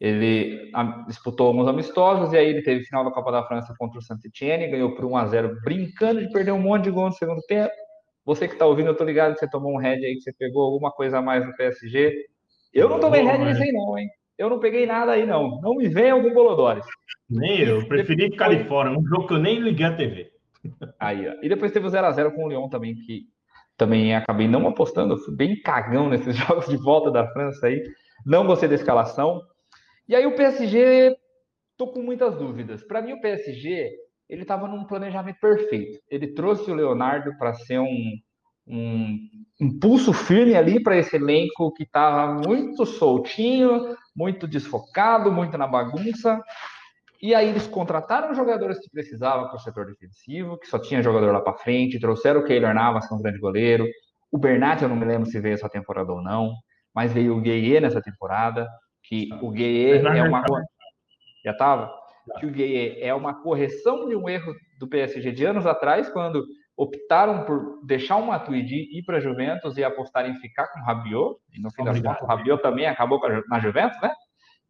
Ele disputou alguns amistosos e aí ele teve final da Copa da França contra o Saint-Etienne, ganhou por 1 a 0 brincando de perder um monte de gol no segundo tempo. Você que está ouvindo, eu tô ligado que você tomou um head aí, que você pegou alguma coisa a mais no PSG. Eu não tomei head nisso aí não, hein? Eu não peguei nada aí não. Não me venham com Bolodores. Nem eu, preferi ficar de fora, um jogo que eu nem liguei a TV. Aí, ó. E depois teve o 0x0 com o Lyon também, que também acabei não apostando, fui bem cagão nesses jogos de volta da França aí. Não gostei da escalação. E aí o PSG, tô com muitas dúvidas. Para mim o PSG, ele estava num planejamento perfeito. Ele trouxe o Leonardo para ser um, um impulso firme ali para esse elenco que estava muito soltinho, muito desfocado, muito na bagunça. E aí eles contrataram jogadores que precisavam para o setor defensivo, que só tinha jogador lá para frente, trouxeram o Keylor Navas, que é um grande goleiro. O Bernat, eu não me lembro se veio essa temporada ou não, mas veio o Gueye nessa temporada, que o Gueye é uma... Já estava? Que o Gueye é uma correção de um erro do PSG de anos atrás, quando optaram por deixar o Matuidi ir para a Juventus e apostar em ficar com o Rabiot, e no fim das contas o Rabiot também acabou na Juventus, né?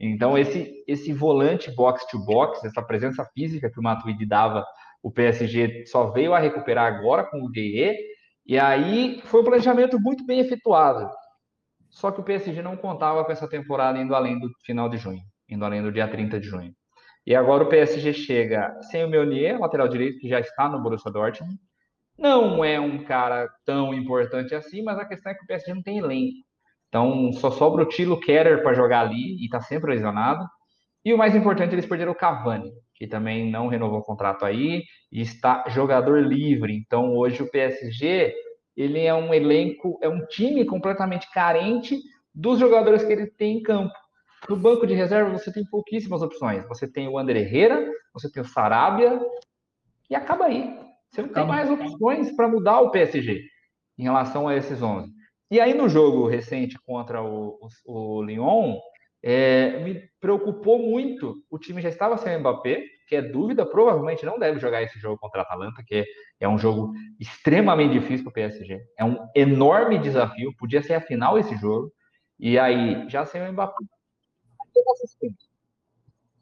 Então, esse, esse volante box-to-box, essa presença física que o Matuidi dava, o PSG só veio a recuperar agora com o Gueye, e aí foi um planejamento muito bem efetuado. Só que o PSG não contava com essa temporada indo além do final de junho, indo além do dia 30 de junho. E agora o PSG chega sem o Meunier, lateral direito, que já está no Borussia Dortmund. Não é um cara tão importante assim, mas a questão é que o PSG não tem elenco. Então, só sobra o Tilo Keller para jogar ali e está sempre lesionado. E o mais importante, eles perderam o Cavani, que também não renovou o contrato aí e está jogador livre. Então, hoje o PSG, ele é um elenco, é um time completamente carente dos jogadores que ele tem em campo. No banco de reserva, você tem pouquíssimas opções. Você tem o André Herrera, você tem o Sarabia, e acaba aí. Você não tem mais opções para mudar o PSG em relação a esses 11. E aí, no jogo recente contra o, o, o Lyon, é, me preocupou muito. O time já estava sem o Mbappé, que é dúvida, provavelmente não deve jogar esse jogo contra a Atalanta, que é, é um jogo extremamente difícil para o PSG. É um enorme desafio, podia ser a final esse jogo. E aí, já sem o Mbappé,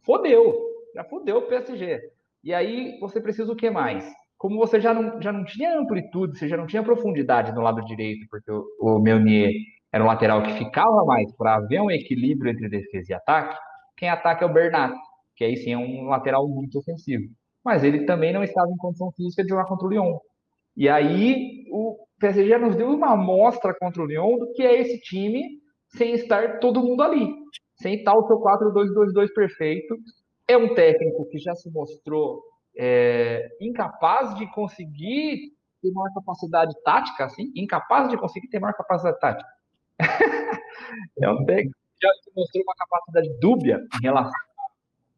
fodeu, já fodeu o PSG. E aí, você precisa o que mais? Como você já não, já não tinha amplitude, você já não tinha profundidade no lado direito, porque o, o Meunier era um lateral que ficava mais para haver um equilíbrio entre defesa e ataque, quem ataca é o Bernat, que aí sim é um lateral muito ofensivo. Mas ele também não estava em condição física de jogar contra o Lyon. E aí o PSG nos deu uma amostra contra o Lyon do que é esse time sem estar todo mundo ali, sem estar o seu 4-2-2-2 perfeito. É um técnico que já se mostrou é, incapaz de conseguir ter maior capacidade tática, assim, incapaz de conseguir ter maior capacidade tática. é um técnico que já mostrou uma capacidade dúbia em relação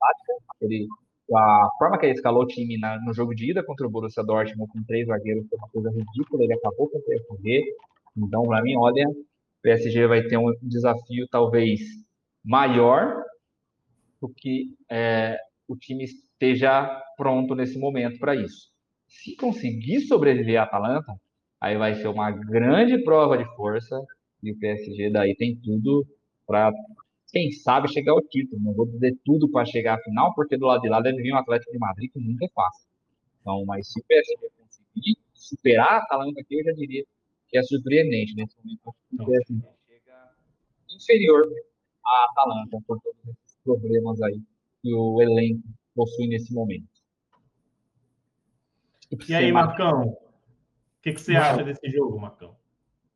à tática. Ele, a forma que ele escalou o time na, no jogo de ida contra o Borussia Dortmund com três zagueiros foi uma coisa ridícula. Ele acabou com o PSG. Então, para mim, olha, o PSG vai ter um desafio talvez maior do que é, o time esteja pronto nesse momento para isso. Se conseguir sobreviver à Atalanta, aí vai ser uma grande prova de força e o PSG daí tem tudo para, quem sabe, chegar ao título. Não vou dizer tudo para chegar à final, porque do lado de lá deve vir um Atlético de Madrid que nunca é fácil. Então, mas se o PSG conseguir superar a Atalanta aqui, eu já diria que é surpreendente nesse momento. O PSG chega inferior à Atalanta por todos esses problemas aí que o elenco possui nesse momento. E aí, Marcão? O que, que você acha desse jogo, Marcão?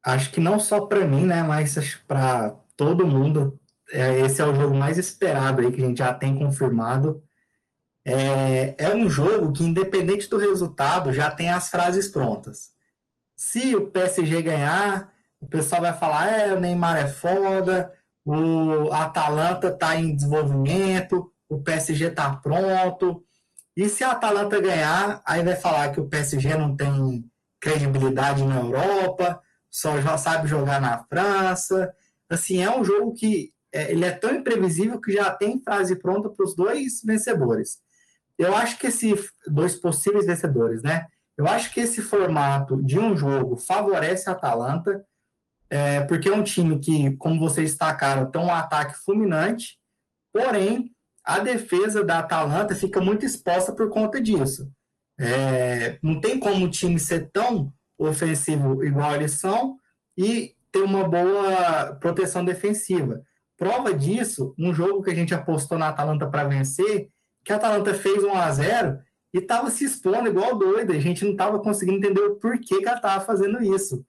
Acho que não só para mim, né, mas para todo mundo. É, esse é o jogo mais esperado aí que a gente já tem confirmado. É, é um jogo que, independente do resultado, já tem as frases prontas. Se o PSG ganhar, o pessoal vai falar: é, o Neymar é foda, o Atalanta está em desenvolvimento, o PSG está pronto. E se a Atalanta ganhar, aí vai falar que o PSG não tem credibilidade na Europa, só já sabe jogar na França. Assim, é um jogo que é, ele é tão imprevisível que já tem frase pronta para os dois vencedores. Eu acho que esse dois possíveis vencedores, né? Eu acho que esse formato de um jogo favorece a Atalanta é, porque é um time que, como vocês destacaram, tem um ataque fulminante, porém, a defesa da Atalanta fica muito exposta por conta disso. É, não tem como o time ser tão ofensivo igual eles são e ter uma boa proteção defensiva. Prova disso, um jogo que a gente apostou na Atalanta para vencer, que a Atalanta fez 1 a 0 e estava se expondo igual doida, a gente não estava conseguindo entender o porquê que ela estava fazendo isso.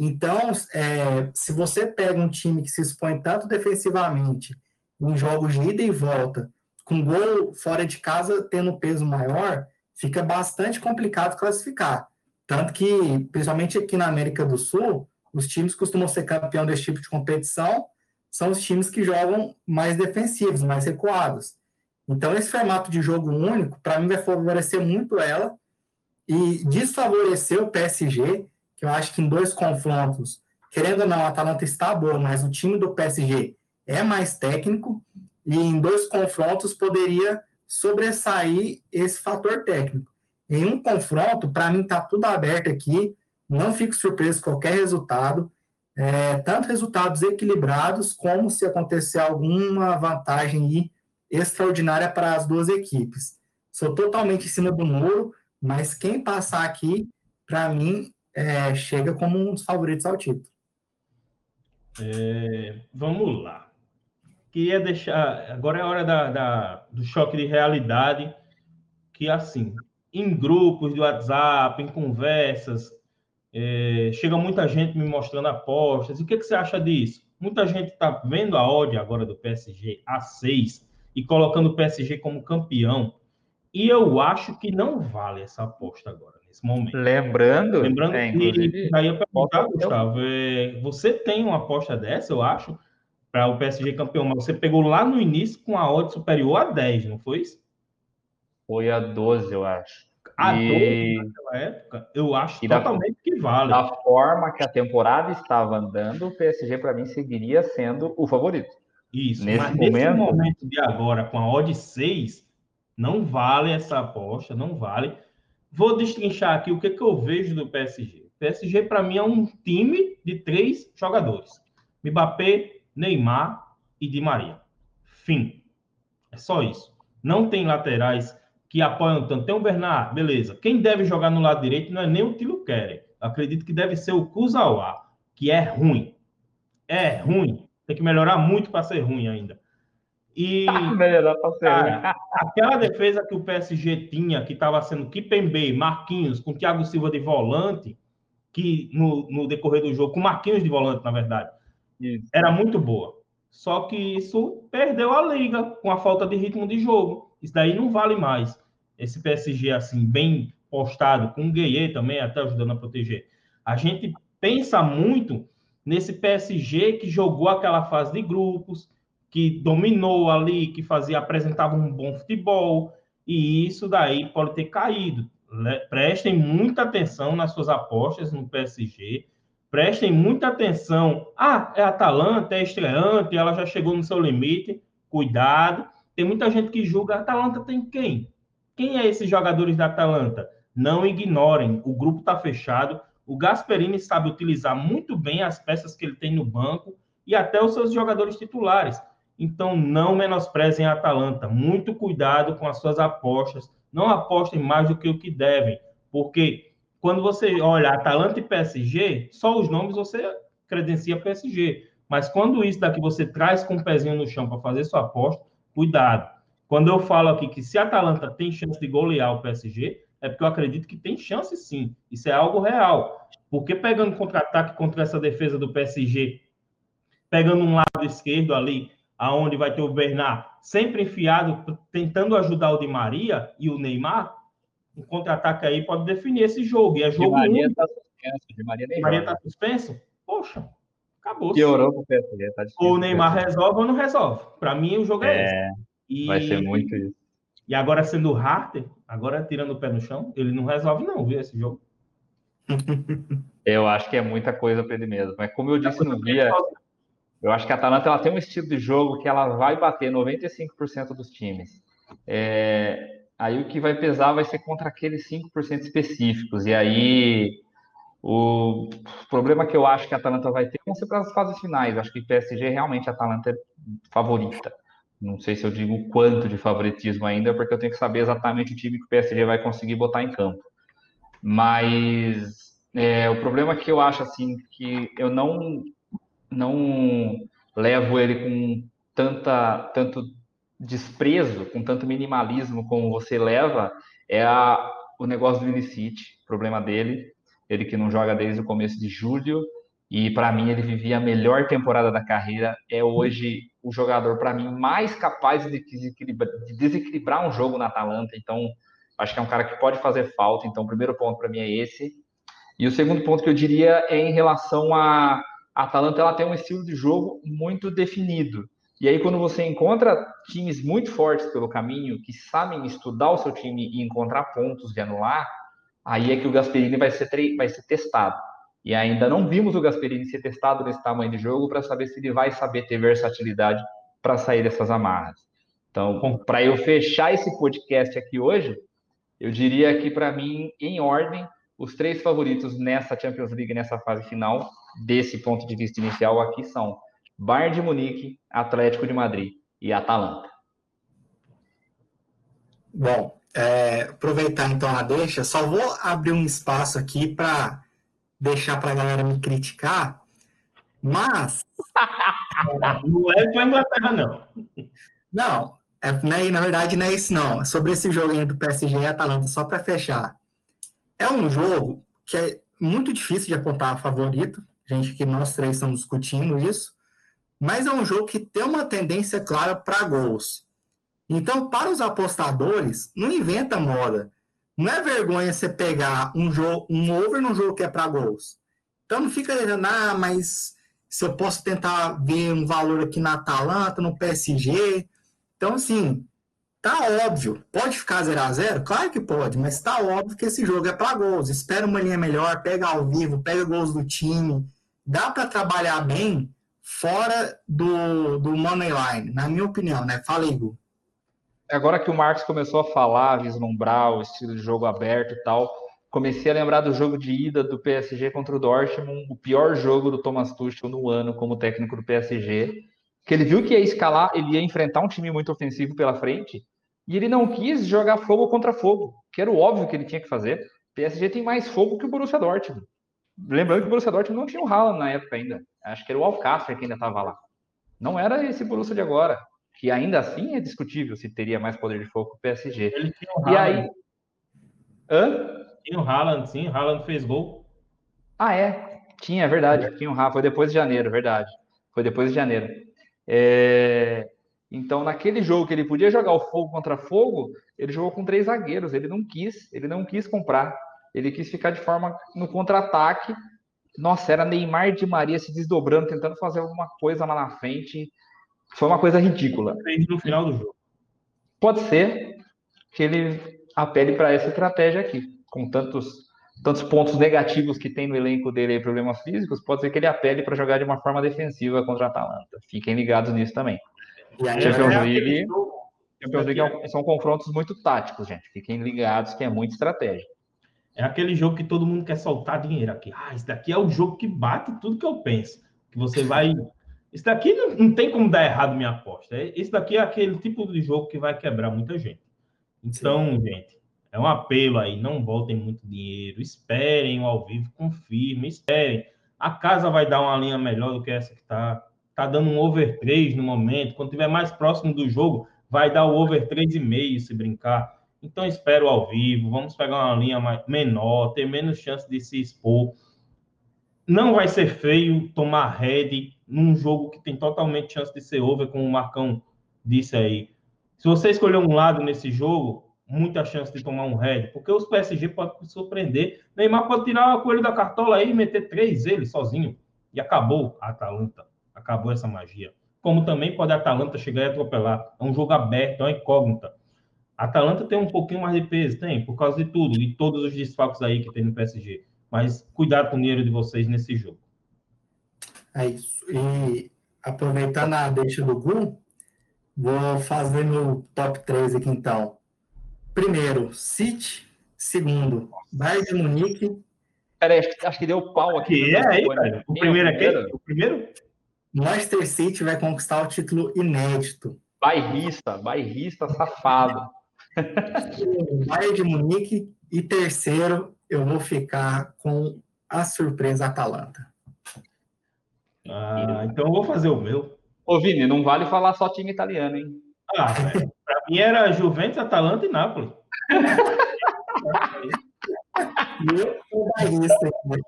Então, é, se você pega um time que se expõe tanto defensivamente em jogos de ida e volta, com gol fora de casa tendo peso maior, fica bastante complicado classificar. Tanto que, principalmente aqui na América do Sul, os times que costumam ser campeão desse tipo de competição são os times que jogam mais defensivos, mais recuados. Então, esse formato de jogo único, para mim, vai favorecer muito ela e desfavorecer o PSG, que eu acho que em dois confrontos, querendo ou não, a Atalanta está boa, mas o time do PSG é mais técnico, e em dois confrontos poderia sobressair esse fator técnico. Em um confronto, para mim está tudo aberto aqui, não fico surpreso com qualquer resultado, é, tanto resultados equilibrados, como se acontecer alguma vantagem extraordinária para as duas equipes. Sou totalmente em cima do muro, mas quem passar aqui, para mim, é, chega como um dos favoritos ao título. É, vamos lá. Queria deixar. Agora é a hora da, da, do choque de realidade. Que, assim, em grupos de WhatsApp, em conversas, é, chega muita gente me mostrando apostas. E o que, que você acha disso? Muita gente está vendo a odd agora do PSG a 6 e colocando o PSG como campeão. E eu acho que não vale essa aposta agora nesse momento. Lembrando, Lembrando é, que aí eu perguntar, Gustavo, é, você tem uma aposta dessa, eu acho, para o PSG campeão, mas você pegou lá no início com a odd superior a 10, não foi isso? Foi a 12, eu acho. A e... 12 naquela época, eu acho e totalmente da, que vale. Da forma que a temporada estava andando, o PSG para mim seguiria sendo o favorito. Isso, nesse mas momento... nesse momento de agora, com a odd 6, não vale essa aposta, não vale. Vou destrinchar aqui o que, que eu vejo do PSG. O PSG, para mim, é um time de três jogadores: Mbappé, Neymar e Di Maria. Fim. É só isso. Não tem laterais que apoiam tanto. Tem o Bernard, beleza. Quem deve jogar no lado direito não é nem o Tilo Kerer. Acredito que deve ser o Kuzawa, que é ruim. É ruim. Tem que melhorar muito para ser ruim ainda. E cara, aquela defesa que o PSG tinha, que estava sendo Kipembe, Marquinhos, com Thiago Silva de volante, que no, no decorrer do jogo, com Marquinhos de volante, na verdade, isso. era muito boa. Só que isso perdeu a liga com a falta de ritmo de jogo. Isso daí não vale mais. Esse PSG, assim, bem postado, com o Gueye também, até ajudando a proteger. A gente pensa muito nesse PSG que jogou aquela fase de grupos, que dominou ali, que fazia, apresentava um bom futebol, e isso daí pode ter caído. Prestem muita atenção nas suas apostas no PSG. Prestem muita atenção. Ah, é Atalanta, é estreante, ela já chegou no seu limite. Cuidado. Tem muita gente que julga. A Atalanta tem quem? Quem é esses jogadores da Atalanta? Não ignorem. O grupo está fechado. O Gasperini sabe utilizar muito bem as peças que ele tem no banco e até os seus jogadores titulares. Então, não menosprezem a Atalanta. Muito cuidado com as suas apostas. Não apostem mais do que o que devem, porque quando você olha Atalanta e PSG, só os nomes você credencia PSG. Mas quando isso daqui você traz com o um pezinho no chão para fazer sua aposta, cuidado. Quando eu falo aqui que se Atalanta tem chance de golear o PSG, é porque eu acredito que tem chance sim. Isso é algo real. Porque pegando contra-ataque contra essa defesa do PSG, pegando um lado esquerdo ali, aonde vai ter o Bernard sempre enfiado, tentando ajudar o Di Maria e o Neymar, um contra-ataque aí pode definir esse jogo. E é jogo Di Maria está suspenso, Di Maria nem Maria tá suspenso? Poxa, acabou. Piorou pro PSG, tá difícil. Ou o Neymar resolve ou não resolve. Para mim, o jogo é, esse. É, E, vai ser muito isso. E agora sendo o Harter, agora tirando o pé no chão, ele não resolve não, viu, esse jogo. Eu acho que é muita coisa para ele mesmo. Mas como eu disse no dia, eu acho que a Atalanta ela tem um estilo de jogo que ela vai bater 95% dos times. É, aí o que vai pesar vai ser contra aqueles 5% específicos. E aí o problema que eu acho que a Atalanta vai ter vão ser para as fases finais. Eu acho que PSG realmente a Atalanta é favorita. Não sei se eu digo quanto de favoritismo ainda, porque eu tenho que saber exatamente o time que o PSG vai conseguir botar em campo. Mas é, o problema que eu acho assim que eu não não levo ele com tanta tanto desprezo, com tanto minimalismo como você leva, é a, o negócio do Ilicite, problema dele, ele que não joga desde o começo de julho, e para mim ele vivia a melhor temporada da carreira, é hoje o jogador para mim mais capaz de desequilibrar, de desequilibrar um jogo na Atalanta, então acho que é um cara que pode fazer falta, então o primeiro ponto para mim é esse. E o segundo ponto que eu diria é em relação a a Atalanta ela tem um estilo de jogo muito definido. E aí, quando você encontra times muito fortes pelo caminho, que sabem estudar o seu time e encontrar pontos de anular, aí é que o Gasperini vai ser, vai ser testado. E ainda não vimos o Gasperini ser testado nesse tamanho de jogo para saber se ele vai saber ter versatilidade para sair dessas amarras. Então, para eu fechar esse podcast aqui hoje, eu diria que, para mim, em ordem, os três favoritos nessa Champions League, nessa fase final, desse ponto de vista inicial aqui são Bayern de Munique, Atlético de Madrid e Atalanta. Bom, é, aproveitar então a deixa, só vou abrir um espaço aqui para deixar para a galera me criticar, mas. não é para a Inglaterra, não. Não, é, né, na verdade não é isso, não. É sobre esse jogo do PSG e Atalanta, só para fechar. É um jogo que é muito difícil de apontar favorito, gente que nós três estamos discutindo isso, mas é um jogo que tem uma tendência clara para gols. Então, para os apostadores, não inventa moda. Não é vergonha você pegar um, jogo, um over num jogo que é para gols. Então, não fica dizendo, ah, mas se eu posso tentar ver um valor aqui na Atalanta, no PSG. Então, assim, tá óbvio. Pode ficar 0 a 0 Claro que pode, mas tá óbvio que esse jogo é para gols. Espera uma linha melhor, pega ao vivo, pega gols do time. Dá para trabalhar bem fora do, do money line, na minha opinião, né? Fala, Igor. Agora que o Marcos começou a falar, vislumbrar o estilo de jogo aberto e tal, comecei a lembrar do jogo de ida do PSG contra o Dortmund, o pior jogo do Thomas Tuchel no ano como técnico do PSG, que ele viu que ia escalar, ele ia enfrentar um time muito ofensivo pela frente, e ele não quis jogar fogo contra fogo, que era o óbvio que ele tinha que fazer. O PSG tem mais fogo que o Borussia Dortmund. Lembrando que o Borussia Dortmund não tinha o Haaland na época ainda. Acho que era o Alcácer que ainda estava lá. Não era esse Borussia de agora, que ainda assim é discutível se teria mais poder de fogo que o PSG. Ele tinha o Haaland. E aí... Hã? Tinha o Haaland, sim. O Haaland fez gol. Ah, é. Tinha, é verdade. Tinha o Haaland. Foi depois de janeiro, verdade. Foi depois de janeiro. É... Então, naquele jogo que ele podia jogar o fogo contra fogo, ele jogou com três zagueiros. Ele não quis, ele não quis comprar. Ele quis ficar de forma no contra-ataque. Nossa, era Neymar de Maria se desdobrando, tentando fazer alguma coisa lá na frente. Foi uma coisa ridícula. No final do jogo. Pode ser que ele apele para essa estratégia aqui, com tantos tantos pontos negativos que tem no elenco dele aí, problemas físicos, pode ser que ele apele para jogar de uma forma defensiva contra a Atalanta. Fiquem ligados nisso também. Aí, Champions é League, Champions League é- são confrontos muito táticos, gente. Fiquem ligados que é muita estratégia. É aquele jogo que todo mundo quer soltar dinheiro aqui. Ah, esse daqui é o jogo que bate tudo que eu penso. Que você vai. Esse daqui não, não tem como dar errado minha aposta. É- Esse daqui é aquele tipo de jogo que vai quebrar muita gente. Então, gente, é um apelo aí. Não voltem muito dinheiro. Esperem o ao vivo, confirmem, esperem. A casa vai dar uma linha melhor do que essa que tá. Tá dando um over 3 no momento. Quando tiver mais próximo do jogo, vai dar o over 3,5 se brincar. Então espero ao vivo, vamos pegar uma linha mais, menor, ter menos chance de se expor. Não vai ser feio tomar head num jogo que tem totalmente chance de ser over, como o Marcão disse aí. Se você escolher um lado nesse jogo, muita chance de tomar um red, porque os PSG podem surpreender. Neymar pode tirar o coelho da cartola aí e meter três ele sozinho. E acabou a Atalanta. Acabou essa magia. Como também pode a Atalanta chegar e atropelar. É um jogo aberto, é uma incógnita. A Atalanta tem um pouquinho mais de peso, tem, por causa de tudo, e todos os desfalques aí que tem no PSG. Mas cuidado com o dinheiro de vocês nesse jogo. É isso. E aproveitando a deixa do Gu, vou fazer meu top 3 aqui então. Primeiro, City. Segundo, Bayern de Munique. Peraí, acho que deu pau aqui. Que é aí, cara? O primeiro é quem? O primeiro? Manchester City vai conquistar o título inédito. Bairrista, bairrista safado. Bayern de Munique. E terceiro, eu vou ficar com a surpresa Atalanta. Ah, então eu vou fazer o meu. Ô, Vini, não vale falar só time italiano, hein? Ah, velho. Pra mim era Juventus, Atalanta e Nápoles.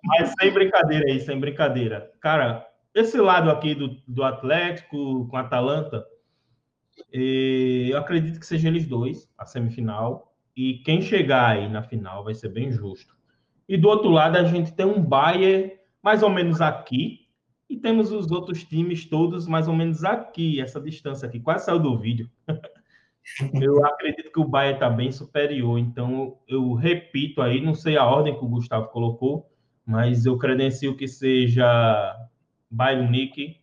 Mas sem brincadeira aí, sem brincadeira. Cara, esse lado aqui do, do Atlético com Atalanta, eu acredito que seja eles dois, a semifinal. E quem chegar aí na final vai ser bem justo. E do outro lado, a gente tem um Bayern mais ou menos aqui, e temos os outros times todos mais ou menos aqui, essa distância aqui. Quase saiu do vídeo. eu acredito que o Bayern está bem superior. Então, eu repito aí, não sei a ordem que o Gustavo colocou, mas eu credencio que seja Bayern Munique,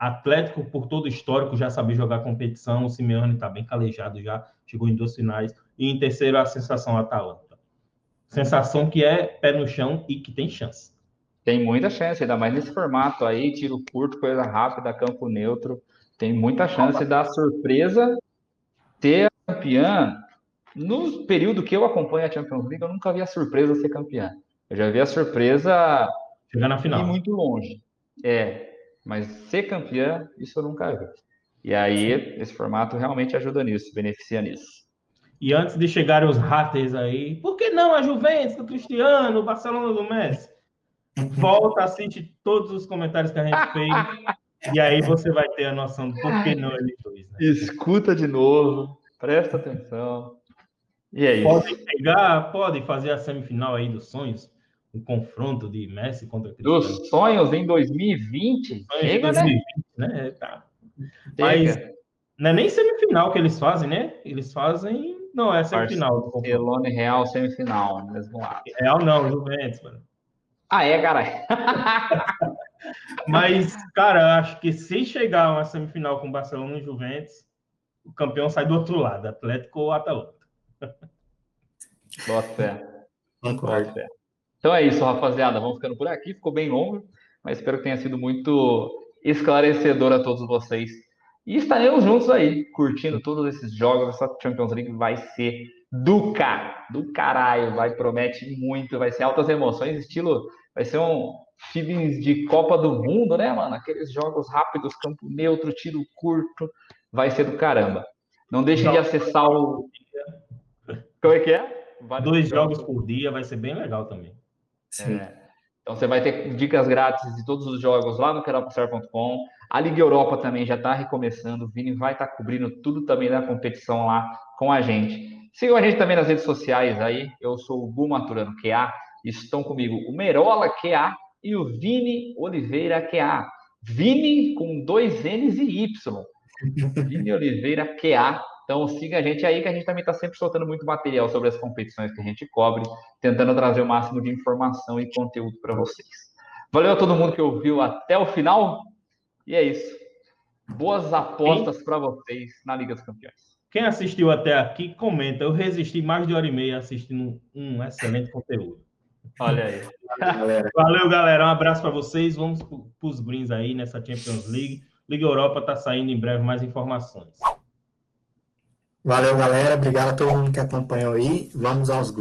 Atlético por todo o histórico, já sabia jogar competição, o Simeone está bem calejado já, chegou em duas finais, e em terceiro a sensação Atalanta. Sensação que é pé no chão e que tem chance. Tem muita chance, ainda mais nesse formato aí, tiro curto, coisa rápida, campo neutro. Tem muita chance da surpresa ter campeã. No período que eu acompanho a Champions League, eu nunca vi a surpresa ser campeã. Eu já vi a surpresa chegar na final. Ir muito longe. É, mas ser campeã, isso eu nunca vi. E aí, esse formato realmente ajuda nisso, beneficia nisso. E antes de chegarem os haters aí, por que não a Juventus do Cristiano, o Barcelona do Messi? Volta, assiste todos os comentários que a gente fez. e aí você vai ter a noção do por que não eles dois. Né? Escuta de novo, presta atenção. E é pode isso. pegar, pode fazer a semifinal aí dos sonhos, um confronto de Messi contra Cristiano. Dos sonhos em 2020? Sonhos Chega, 2020, né? né? Tá. Mas não é nem semifinal que eles fazem, né? Eles fazem. Não, é semifinal. Barcelona e Real semifinal, mesmo lado. Real não, Juventus, mano. Ah, é, cara. Mas, cara, acho que se chegar uma semifinal com Barcelona e Juventus, o campeão sai do outro lado, Atlético ou Atalanta. Bota fé. Concordo. Então é isso, rapaziada. Vamos ficando por aqui. Ficou bem longo, mas espero que tenha sido muito esclarecedor a todos vocês. E estaremos juntos aí, curtindo todos esses jogos. Essa Champions League vai ser do cara, do caralho. Vai, promete muito, vai ser altas emoções, estilo Vai ser um feelings de Copa do Mundo, né, mano? Aqueles jogos rápidos, campo neutro, tiro curto. Vai ser do caramba. Não deixe de acessar o. Como é que é? Dois jogos por dia vai ser bem legal também. É. Então você vai ter dicas grátis de todos os jogos lá no queropostar.com. A Liga Europa também já está recomeçando. O Vini vai estar tá cobrindo tudo também da competição lá com a gente. Sigam a gente também nas redes sociais aí. Eu sou o Bu Maturano QA estão comigo o Merola QA e o Vini Oliveira QA. Vini com dois N's e Y. Vini Oliveira QA. Então siga a gente aí que a gente também está sempre soltando muito material sobre as competições que a gente cobre, tentando trazer o máximo de informação e conteúdo para vocês. Valeu a todo mundo que ouviu até o final. E é isso. Boas apostas para vocês na Liga dos Campeões. Quem assistiu até aqui, comenta. Eu resisti mais de hora e meia assistindo um excelente conteúdo. Olha aí. Galera. Valeu, galera. Um abraço para vocês. Vamos para os greens aí nessa Champions League. Liga Europa está saindo em breve mais informações. Valeu, galera. Obrigado a todo mundo que acompanhou aí. Vamos aos grupos.